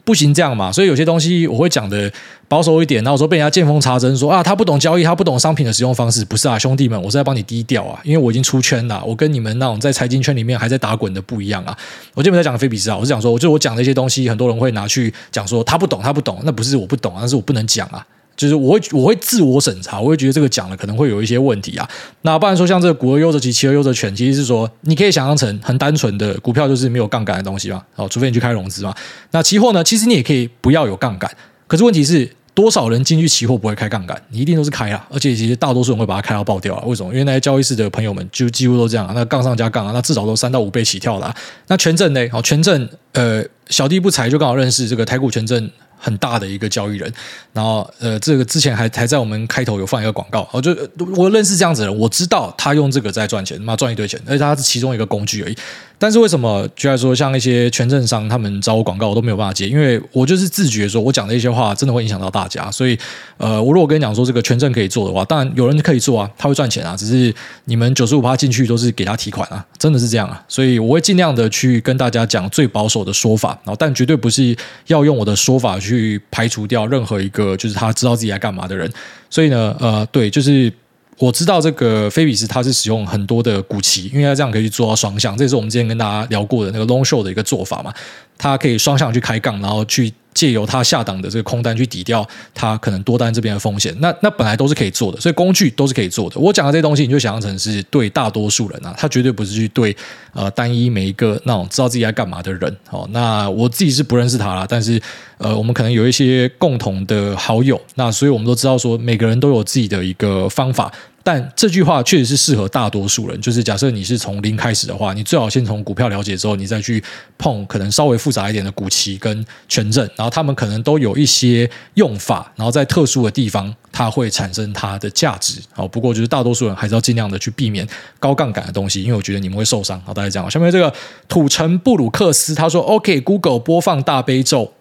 不行这样嘛，所以有些东西我会讲的保守一点，然后说被人家见缝插针说啊，他不懂交易，他不懂商品的使用方式，不是啊，兄弟们，我是在帮你低调啊，因为我已经出圈了，我跟你们那种在财经圈里面还在打滚的不一样啊。我这边在讲的菲比斯啊，我是讲说，我就我讲的一些东西，很多人会拿去讲说他不懂，他不懂，那不是我不懂，那是我不能讲啊。就是我会我会自我审查，我会觉得这个讲了可能会有一些问题啊。那不然说像这个古而优则骑，骑而优则权，其实是说你可以想象成很单纯的股票就是没有杠杆的东西嘛。哦，除非你去开融资嘛。那期货呢，其实你也可以不要有杠杆，可是问题是多少人进去期货不会开杠杆？你一定都是开啊，而且其实大多数人会把它开到爆掉啊。为什么？因为那些交易室的朋友们就几乎都这样啊，那杠上加杠啊，那至少都三到五倍起跳啦。那权证呢？哦，权证呃，小弟不才就刚好认识这个台股权证。很大的一个交易人，然后呃，这个之前还还在我们开头有放一个广告，我就我认识这样子的人，我知道他用这个在赚钱，妈赚一堆钱，而且他是其中一个工具而已。但是为什么就来说像一些权证商他们找我广告我都没有办法接？因为我就是自觉说我讲的一些话真的会影响到大家，所以呃，我如果跟你讲说这个权证可以做的话，当然有人可以做啊，他会赚钱啊，只是你们九十五趴进去都是给他提款啊，真的是这样啊，所以我会尽量的去跟大家讲最保守的说法，然后但绝对不是要用我的说法去排除掉任何一个就是他知道自己在干嘛的人，所以呢，呃，对，就是。我知道这个菲比斯它是使用很多的股期，因为它这样可以做到双向，这也是我们之前跟大家聊过的那个 long show 的一个做法嘛，它可以双向去开杠，然后去。借由它下档的这个空单去抵掉它可能多单这边的风险，那那本来都是可以做的，所以工具都是可以做的。我讲的这些东西，你就想象成是对大多数人啊，他绝对不是去对呃单一每一个那种知道自己在干嘛的人。哦，那我自己是不认识他啦，但是呃，我们可能有一些共同的好友，那所以我们都知道说每个人都有自己的一个方法。但这句话确实是适合大多数人。就是假设你是从零开始的话，你最好先从股票了解之后，你再去碰可能稍微复杂一点的股期跟权证，然后他们可能都有一些用法，然后在特殊的地方它会产生它的价值。好，不过就是大多数人还是要尽量的去避免高杠杆的东西，因为我觉得你们会受伤。好，大家讲，下面这个土城布鲁克斯他说：“OK，Google 播放大悲咒。”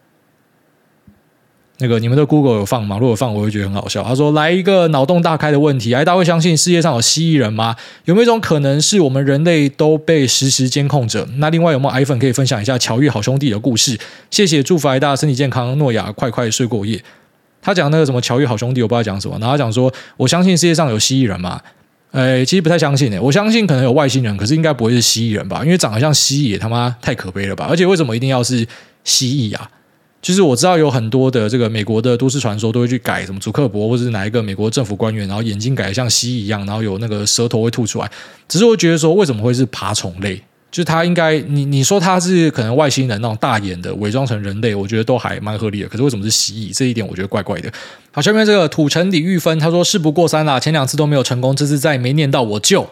那个你们的 Google 有放吗？如果放，我会觉得很好笑。他说：“来一个脑洞大开的问题，哎，大家会相信世界上有蜥蜴人吗？有没有一种可能是我们人类都被实时监控着？那另外有没有 iPhone 可以分享一下乔遇好兄弟的故事？谢谢，祝福大家身体健康，诺亚快快睡过夜。”他讲那个什么乔遇好兄弟，我不知道讲什么。然后他讲说：“我相信世界上有蜥蜴人吗？”哎，其实不太相信诶。我相信可能有外星人，可是应该不会是蜥蜴人吧？因为长得像蜥蜴，他妈太可悲了吧！而且为什么一定要是蜥蜴啊？其实我知道有很多的这个美国的都市传说都会去改什么祖克伯或者是哪一个美国政府官员，然后眼睛改得像蜥蜴一样，然后有那个舌头会吐出来。只是我觉得说，为什么会是爬虫类？就是他应该你你说他是可能外星人那种大眼的伪装成人类，我觉得都还蛮合理的。可是为什么是蜥蜴？这一点我觉得怪怪的。好，下面这个土城李玉芬他说事不过三啦，前两次都没有成功，这次再没念到我就。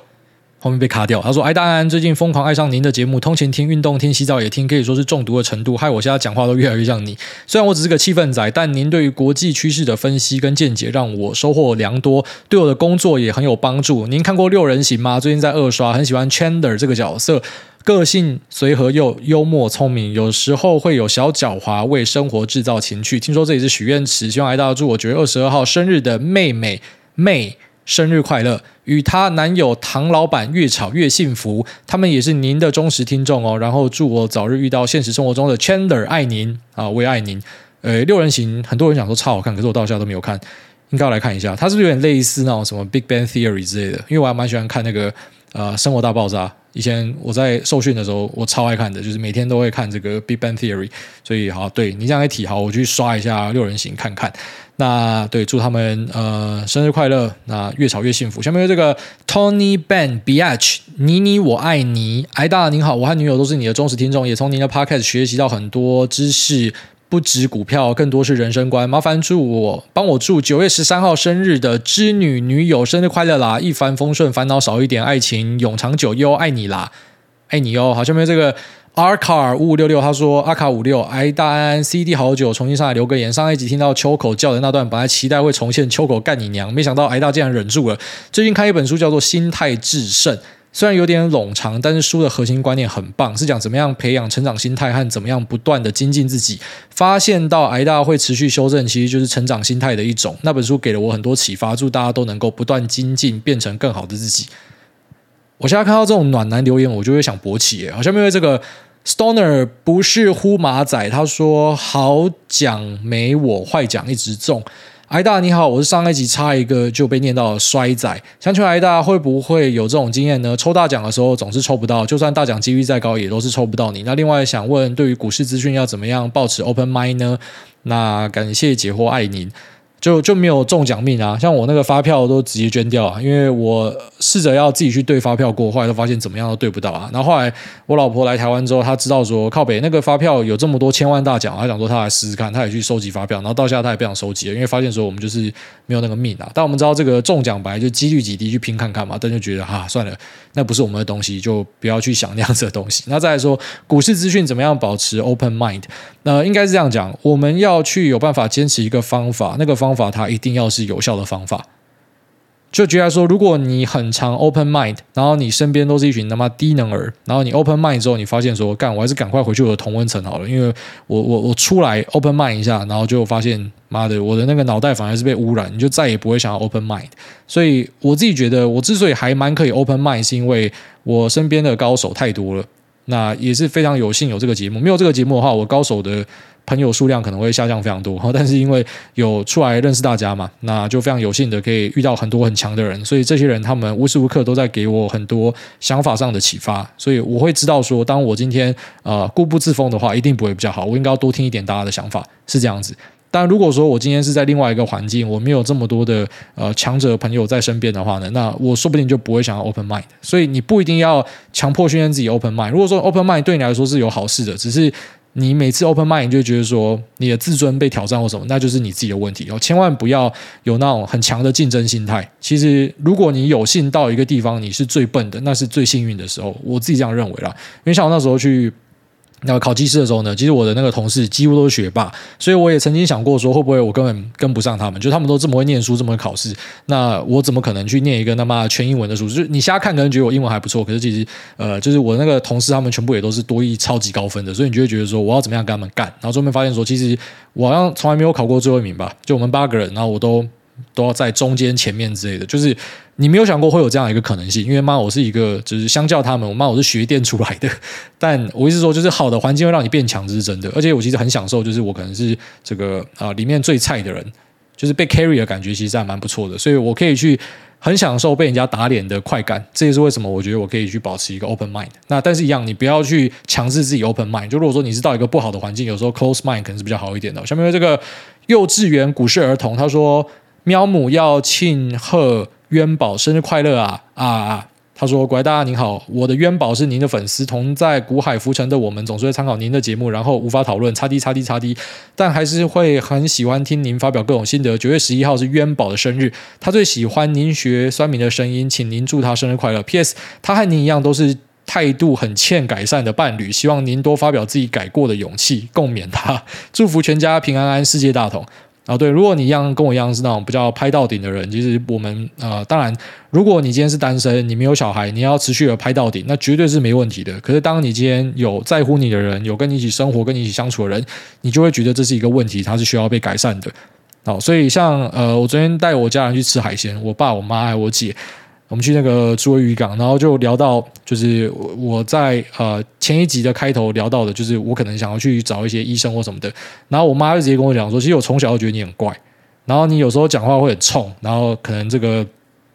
后面被卡掉。他说：“哎，大安最近疯狂爱上您的节目，通勤听、运动听、洗澡也听，可以说是中毒的程度，害我现在讲话都越来越像你。虽然我只是个气氛仔，但您对于国际趋势的分析跟见解，让我收获良多，对我的工作也很有帮助。您看过《六人行》吗？最近在二刷，很喜欢 Chandler 这个角色，个性随和又幽默聪明，有时候会有小狡猾，为生活制造情趣。听说这里是许愿池，希望来大家祝我九月二十二号生日的妹妹妹。”生日快乐！与她男友唐老板越吵越幸福，他们也是您的忠实听众哦。然后祝我早日遇到现实生活中的 Chandler，爱您啊，我也爱您。呃，六人行，很多人想说超好看，可是我到现在都没有看，应该要来看一下。它是不是有点类似那种什么 Big Bang Theory 之类的？因为我还蛮喜欢看那个呃生活大爆炸。以前我在受训的时候，我超爱看的，就是每天都会看这个 Big Bang Theory。所以好，对你这样一提，好，我去刷一下六人行看看。那对，祝他们呃生日快乐，那越吵越幸福。下面有这个 Tony Ben Biach，妮妮我爱你，挨大您好，我和女友都是你的忠实听众，也从您的 Podcast 学习到很多知识。不止股票，更多是人生观。麻烦祝我帮我祝九月十三号生日的织女女友生日快乐啦！一帆风顺，烦恼少一点，爱情永长久哟，爱你啦，爱你哟。好，下面这个 R 卡五五六六，他说阿卡五六，挨大安 CD 好久，重新上来留个言。上一集听到秋口叫的那段，本来期待会重现秋口干你娘，没想到挨大竟然忍住了。最近看一本书，叫做《心态致胜》。虽然有点冗长，但是书的核心观念很棒，是讲怎么样培养成长心态和怎么样不断的精进自己。发现到癌大会持续修正，其实就是成长心态的一种。那本书给了我很多启发，祝大家都能够不断精进，变成更好的自己。我现在看到这种暖男留言，我就会想勃起。好像因为这个 Stoner 不是呼马仔，他说好奖没我，坏奖一直中。癌大你好，我是上一集差一个就被念到衰仔，想请问癌大会不会有这种经验呢？抽大奖的时候总是抽不到，就算大奖几率再高，也都是抽不到你。那另外想问，对于股市资讯要怎么样保持 open mind 呢？那感谢解惑，爱您。就就没有中奖命啊！像我那个发票都直接捐掉啊，因为我试着要自己去对发票过，后来都发现怎么样都对不到啊。然后后来我老婆来台湾之后，她知道说靠北那个发票有这么多千万大奖，她想说她来试试看，她也去收集发票。然后到现在她也不想收集了，因为发现说我们就是没有那个命啊。但我们知道这个中奖本来就几率极低，去拼看看嘛。但就觉得哈、啊、算了，那不是我们的东西，就不要去想那样子的东西。那再来说股市资讯怎么样保持 open mind？那应该是这样讲，我们要去有办法坚持一个方法，那个方法它一定要是有效的方法。就举例来说，如果你很常 open mind，然后你身边都是一群他妈低能儿，然后你 open mind 之后，你发现说，干，我还是赶快回去我的同温层好了，因为我我我出来 open mind 一下，然后就发现，妈的，我的那个脑袋反而是被污染，你就再也不会想要 open mind。所以我自己觉得，我之所以还蛮可以 open mind，是因为我身边的高手太多了。那也是非常有幸有这个节目，没有这个节目的话，我高手的朋友数量可能会下降非常多。但是因为有出来认识大家嘛，那就非常有幸的可以遇到很多很强的人，所以这些人他们无时无刻都在给我很多想法上的启发，所以我会知道说，当我今天呃固步自封的话，一定不会比较好，我应该要多听一点大家的想法，是这样子。但如果说我今天是在另外一个环境，我没有这么多的呃强者朋友在身边的话呢，那我说不定就不会想要 open mind。所以你不一定要强迫训练自己 open mind。如果说 open mind 对你来说是有好事的，只是你每次 open mind 就觉得说你的自尊被挑战或什么，那就是你自己的问题哦。千万不要有那种很强的竞争心态。其实，如果你有幸到一个地方，你是最笨的，那是最幸运的时候。我自己这样认为啦。因为像我那时候去。那考技师的时候呢，其实我的那个同事几乎都是学霸，所以我也曾经想过说，会不会我根本跟不上他们？就他们都这么会念书，这么会考试，那我怎么可能去念一个他妈全英文的书？就是你瞎看，可能觉得我英文还不错，可是其实呃，就是我那个同事他们全部也都是多一超级高分的，所以你就会觉得说，我要怎么样跟他们干？然后后面发现说，其实我好像从来没有考过最后一名吧？就我们八个人，然后我都。都要在中间、前面之类的，就是你没有想过会有这样一个可能性，因为妈，我是一个，就是相较他们，我妈我是学电出来的，但我意思说，就是好的环境会让你变强，这是真的。而且我其实很享受，就是我可能是这个啊、里面最菜的人，就是被 carry 的感觉，其实还蛮不错的，所以我可以去很享受被人家打脸的快感。这也是为什么我觉得我可以去保持一个 open mind。那但是一样，你不要去强制自己 open mind。就如果说你是到一个不好的环境，有时候 close mind 可能是比较好一点的。下面这个幼稚园股市儿童他说。喵母要庆贺渊宝生日快乐啊啊啊！他说：“乖大家您好，我的渊宝是您的粉丝，同在股海浮沉的我们总是会参考您的节目，然后无法讨论，擦滴擦滴擦滴，但还是会很喜欢听您发表各种心得。九月十一号是渊宝的生日，他最喜欢您学酸民的声音，请您祝他生日快乐。P.S. 他和您一样都是态度很欠改善的伴侣，希望您多发表自己改过的勇气，共勉他。祝福全家平安安，世界大同。”啊，对，如果你一样跟我一样是那种比较拍到顶的人，其实我们呃，当然，如果你今天是单身，你没有小孩，你要持续的拍到顶，那绝对是没问题的。可是，当你今天有在乎你的人，有跟你一起生活、跟你一起相处的人，你就会觉得这是一个问题，它是需要被改善的。好，所以像呃，我昨天带我家人去吃海鲜，我爸、我妈还有我姐。我们去那个竹围渔港，然后就聊到，就是我在呃前一集的开头聊到的，就是我可能想要去找一些医生或什么的。然后我妈就直接跟我讲说，其实我从小就觉得你很怪，然后你有时候讲话会很冲，然后可能这个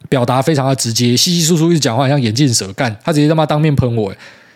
表达非常的直接，稀稀疏疏一直讲话，像眼镜蛇干。他直接他妈当面喷我，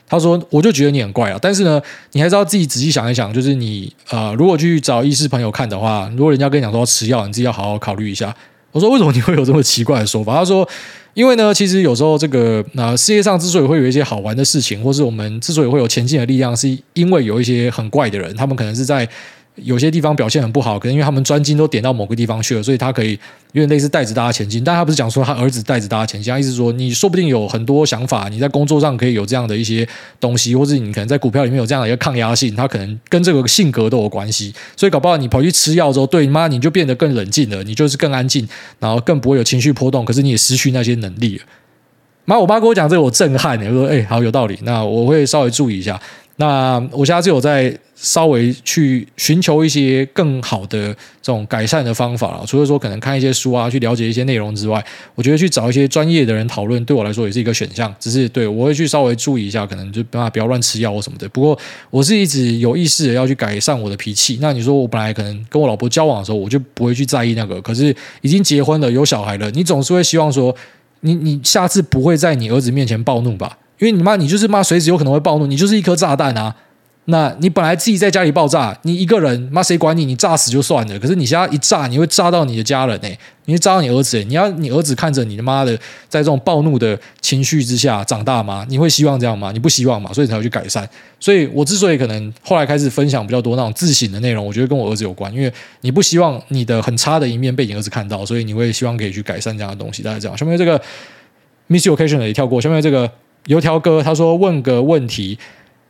他说我就觉得你很怪啊。但是呢，你还是要自己仔细想一想，就是你呃如果去找医师朋友看的话，如果人家跟你讲说要吃药，你自己要好好考虑一下。我说为什么你会有这么奇怪的说法？他说。因为呢，其实有时候这个那、世界上之所以会有一些好玩的事情，或是我们之所以会有前进的力量，是因为有一些很怪的人，他们可能是在。有些地方表现很不好，可能因为他们专精都点到某个地方去了，所以他可以有点类似带着大家前进。但他不是讲说他儿子带着大家前进，他意思说你说不定有很多想法，你在工作上可以有这样的一些东西，或者你可能在股票里面有这样的一个抗压性，他可能跟这个性格都有关系。所以搞不好你跑去吃药之后，对妈你就变得更冷静了，你就是更安静，然后更不会有情绪波动。可是你也失去那些能力了。妈，我爸跟我讲这个，我震撼你，说哎，好有道理，那我会稍微注意一下。那我现在就有在稍微去寻求一些更好的这种改善的方法了。除了说可能看一些书啊，去了解一些内容之外，我觉得去找一些专业的人讨论，对我来说也是一个选项。只是对我会去稍微注意一下，可能就不要不要乱吃药或什么的。不过我是一直有意识的要去改善我的脾气。那你说我本来可能跟我老婆交往的时候，我就不会去在意那个。可是已经结婚了，有小孩了，你总是会希望说，你你下次不会在你儿子面前暴怒吧？因为你妈，你就是妈，随时有可能会暴怒，你就是一颗炸弹啊！那你本来自己在家里爆炸，你一个人妈谁管你？你炸死就算了，可是你现在一炸，你会炸到你的家人哎，你会炸到你儿子，你要你儿子看着你的妈的在这种暴怒的情绪之下长大吗？你会希望这样吗？你不希望嘛，所以才会去改善。所以我之所以可能后来开始分享比较多那种自省的内容，我觉得跟我儿子有关，因为你不希望你的很差的一面被你儿子看到，所以你会希望可以去改善这样的东西。大概这样，下面这个 miss occasion 也跳过，下面这个。油条哥他说，问个问题。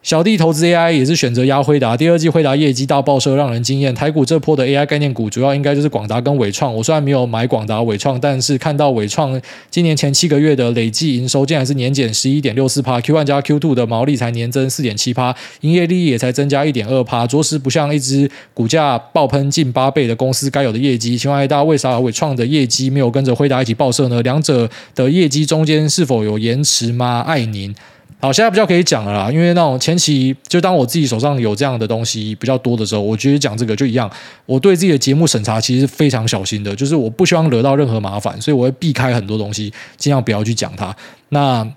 小弟投资 AI 也是选择压辉达，第二季辉达业绩大爆射，让人惊艳。台股这波的 AI 概念股，主要应该就是广达跟纬创。我虽然没有买广达、纬创，但是看到纬创今年前七个月的累计营收竟然是年减十一点六四趴，Q one 加 Q two 的毛利才年增四点七趴，营业利益也才增加一点二趴，着实不像一支股价爆喷近八倍的公司该有的业绩。请问大家为啥伟创的业绩没有跟着辉达一起爆射呢？两者的业绩中间是否有延迟吗？爱您。好，现在比较可以讲了啦，因为那种前期就当我自己手上有这样的东西比较多的时候，我觉得讲这个就一样。我对自己的节目审查其实是非常小心的，就是我不希望惹到任何麻烦，所以我会避开很多东西，尽量不要去讲它。那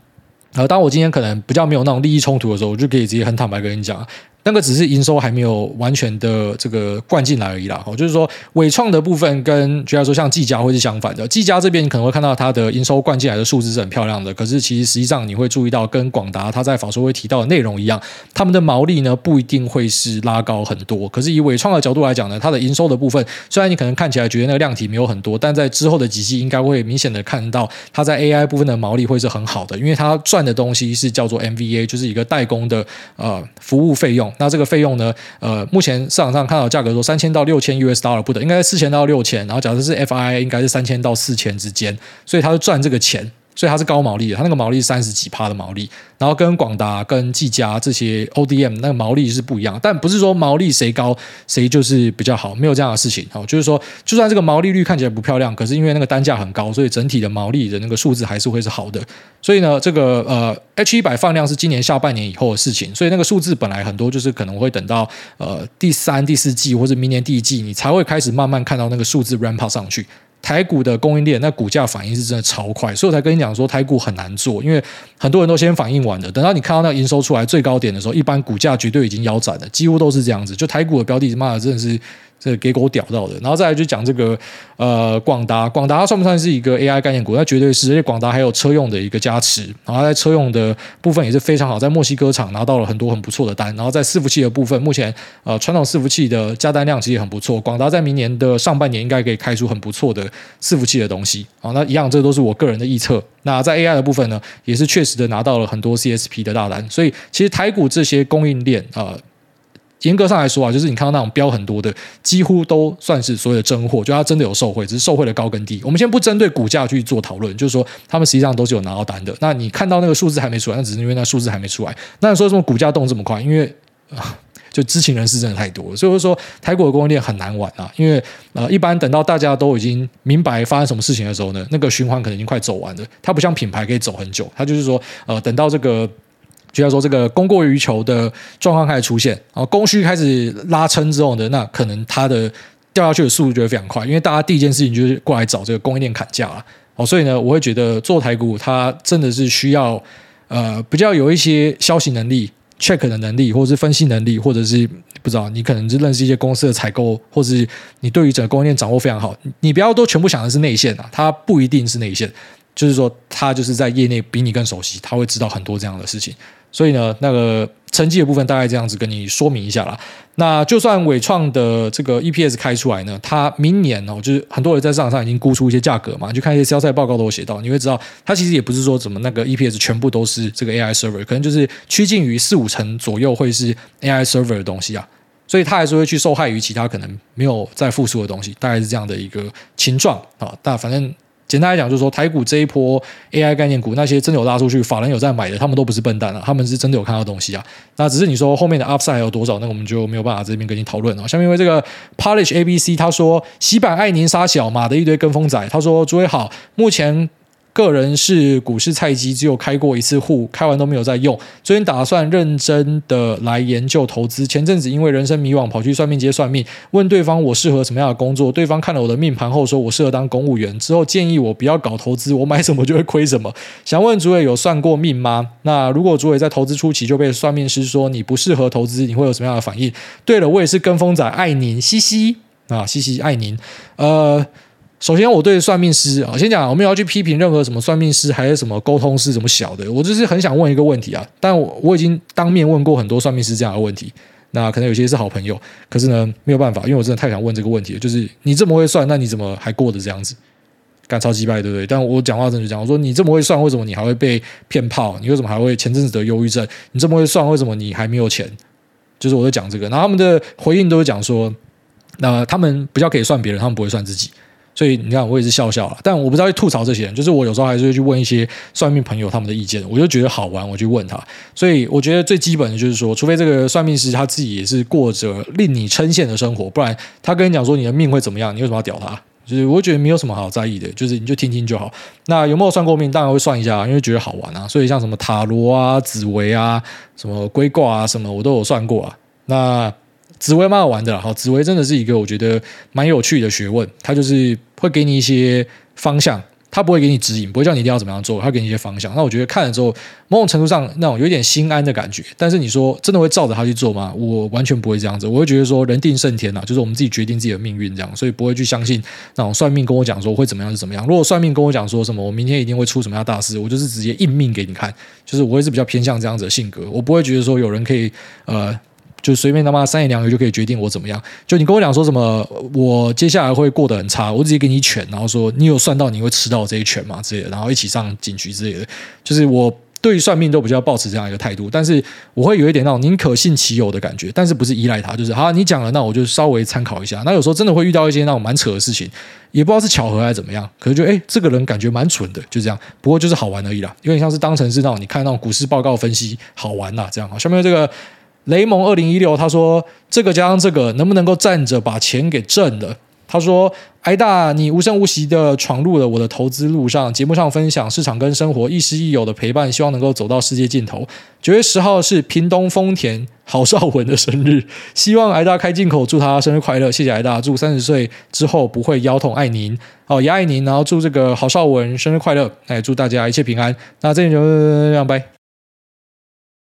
呃，当我今天可能比较没有那种利益冲突的时候，我就可以直接很坦白跟你讲。那个只是营收还没有完全的这个灌进来而已啦。哦，就是说纬创的部分跟，就像说像技嘉会是相反的。技嘉这边你可能会看到它的营收灌进来的数字是很漂亮的，可是其实实际上你会注意到，跟广达它在法说会提到的内容一样，他们的毛利呢不一定会是拉高很多。可是以纬创的角度来讲呢，它的营收的部分，虽然你可能看起来觉得那个量体没有很多，但在之后的几季应该会明显的看到它在 AI 部分的毛利会是很好的，因为它赚的东西是叫做 MVA，就是一个代工的呃服务费用。那这个费用呢，呃，目前市场上看到价格说三千到六千 US dollar 不等，应该是四千到六千，然后假设是 FIA 应该是三千到四千之间，所以他就赚这个钱。所以它是高毛利的，它那个毛利三十几趴的毛利，然后跟广达、跟技嘉这些 ODM 那个毛利是不一样，但不是说毛利谁高谁就是比较好，没有这样的事情。哦，就是说，就算这个毛利率看起来不漂亮，可是因为那个单价很高，所以整体的毛利的那个数字还是会是好的。所以呢，这个呃 H 一百放量是今年下半年以后的事情，所以那个数字本来很多就是可能会等到呃第三、第四季或者明年第一季，你才会开始慢慢看到那个数字 ramp up 上去。台股的供应链，那股价反应是真的超快，所以我才跟你讲说台股很难做，因为很多人都先反应完了，等到你看到那个营收出来最高点的时候，一般股价绝对已经腰斩了，几乎都是这样子。就台股的标的，妈的真的是。这给狗屌到的，然后再来就讲这个呃广达，广达算不算是一个 AI 概念股？那绝对是，而且广达还有车用的一个加持，然后在车用的部分也是非常好，在墨西哥厂拿到了很多很不错的单，然后在伺服器的部分，目前呃传统伺服器的加单量其实也很不错，广达在明年的上半年应该可以开出很不错的伺服器的东西。好，那一样，这都是我个人的预测。那在 AI 的部分呢，也是确实的拿到了很多 CSP 的大单，所以其实台股这些供应链啊。严格上来说啊，就是你看到那种标很多的，几乎都算是所谓的真货，就它真的有受贿，只是受贿的高跟低。我们先不针对股价去做讨论，就是说他们实际上都是有拿到单的。那你看到那个数字还没出来，那只是因为那数字还没出来。那你说什么股价动这么快？因为啊，就知情人士真的太多了，所以我说台股的供应链很难玩啊。因为呃，一般等到大家都已经明白发生什么事情的时候呢，那个循环可能已经快走完了。它不像品牌可以走很久，它就是说呃，等到这个。就要说这个供过于求的状况开始出现，然后供需开始拉撑之后呢，那可能它的掉下去的速度就会非常快，因为大家第一件事情就是过来找这个供应链砍价了。哦，所以呢，我会觉得做台股它真的是需要呃比较有一些消息能力、check 的能力，或者是分析能力，或者是不知道你可能是认识一些公司的采购，或者是你对于整个供应链掌握非常好。你不要都全部想的是内线啊，它不一定是内线，就是说他就是在业内比你更熟悉，他会知道很多这样的事情。所以呢，那个成绩的部分大概这样子跟你说明一下啦。那就算纬创的这个 EPS 开出来呢，它明年哦，就是很多人在市场上已经估出一些价格嘛，就看一些销售报告都有写到，你会知道它其实也不是说怎么那个 EPS 全部都是这个 AI server，可能就是趋近于四五成左右会是 AI server 的东西啊。所以它还是会去受害于其他可能没有在复苏的东西，大概是这样的一个情状啊。但反正。简单来讲，就是说台股这一波 AI 概念股，那些真的有拉出去，法人有在买的，他们都不是笨蛋啊，他们是真的有看到东西啊。那只是你说后面的 Upside 还有多少，那我们就没有办法这边跟你讨论了。下面因为这个 Polish ABC 他说，洗版爱宁杀小马的一堆跟风仔，他说诸位好，目前。个人是股市菜鸡，只有开过一次户，开完都没有再用。最近打算认真的来研究投资。前阵子因为人生迷惘，跑去算命街算命，问对方我适合什么样的工作。对方看了我的命盘后，说我适合当公务员。之后建议我不要搞投资，我买什么就会亏什么。想问主委有算过命吗？那如果主委在投资初期就被算命师说你不适合投资，你会有什么样的反应？对了，我也是跟风仔，爱您，嘻嘻啊，嘻嘻，爱您，呃。首先，我对算命师啊，先讲，我们要去批评任何什么算命师，还是什么沟通师，什么小的，我就是很想问一个问题啊。但我我已经当面问过很多算命师这样的问题，那可能有些是好朋友，可是呢，没有办法，因为我真的太想问这个问题了。就是你这么会算，那你怎么还过得这样子？干超击败，对不对？但我讲话真的讲，我说你这么会算，为什么你还会被骗炮？你为什么还会前阵子得忧郁症？你这么会算，为什么你还没有钱？就是我在讲这个，然后他们的回应都是讲说，那他们比较可以算别人，他们不会算自己。所以你看，我也是笑笑了，但我不知道会吐槽这些人。就是我有时候还是会去问一些算命朋友他们的意见，我就觉得好玩，我去问他。所以我觉得最基本的就是说，除非这个算命师他自己也是过着令你称羡的生活，不然他跟你讲说你的命会怎么样，你为什么要屌他？就是我觉得没有什么好在意的，就是你就听听就好。那有没有算过命？当然会算一下，因为觉得好玩啊。所以像什么塔罗啊、紫薇啊、什么龟卦啊什么，我都有算过啊。那紫微蛮好玩的啦，好，紫微真的是一个我觉得蛮有趣的学问，它就是会给你一些方向，它不会给你指引，不会叫你一定要怎么样做，它给你一些方向。那我觉得看了之后，某种程度上那种有点心安的感觉。但是你说真的会照着它去做吗？我完全不会这样子。我会觉得说人定胜天呐、啊，就是我们自己决定自己的命运这样，所以不会去相信那种算命跟我讲说会怎么样是怎么样。如果算命跟我讲说什么我明天一定会出什么样大事，我就是直接应命给你看。就是我会是比较偏向这样子的性格，我不会觉得说有人可以呃。就随便他妈三言两语就可以决定我怎么样？就你跟我讲说什么，我接下来会过得很差，我直接给你一拳，然后说你有算到你会吃到这一拳吗？之类的，然后一起上警局之类的。就是我对于算命都比较抱持这样一个态度，但是我会有一点那种宁可信其有的感觉，但是不是依赖他，就是好，你讲了，那我就稍微参考一下。那有时候真的会遇到一些那种蛮扯的事情，也不知道是巧合还是怎么样，可是就哎，这个人感觉蛮蠢的，就这样。不过就是好玩而已啦，有点像是当成是那种你看那种股市报告分析好玩呐，这样。好，下面这个。雷蒙二零一六，他说：“这个加上这个，能不能够站着把钱给挣了？”他说：“挨大，你无声无息地闯入了我的投资路上，节目上分享市场跟生活亦师亦友的陪伴，希望能够走到世界尽头。”九月十号是屏东丰田郝少文的生日，希望挨大开金口，祝他生日快乐。谢谢挨大，祝三十岁之后不会腰痛，爱您，好也爱您。然后祝这个郝少文生日快乐，哎，祝大家一切平安。那这里就这样拜。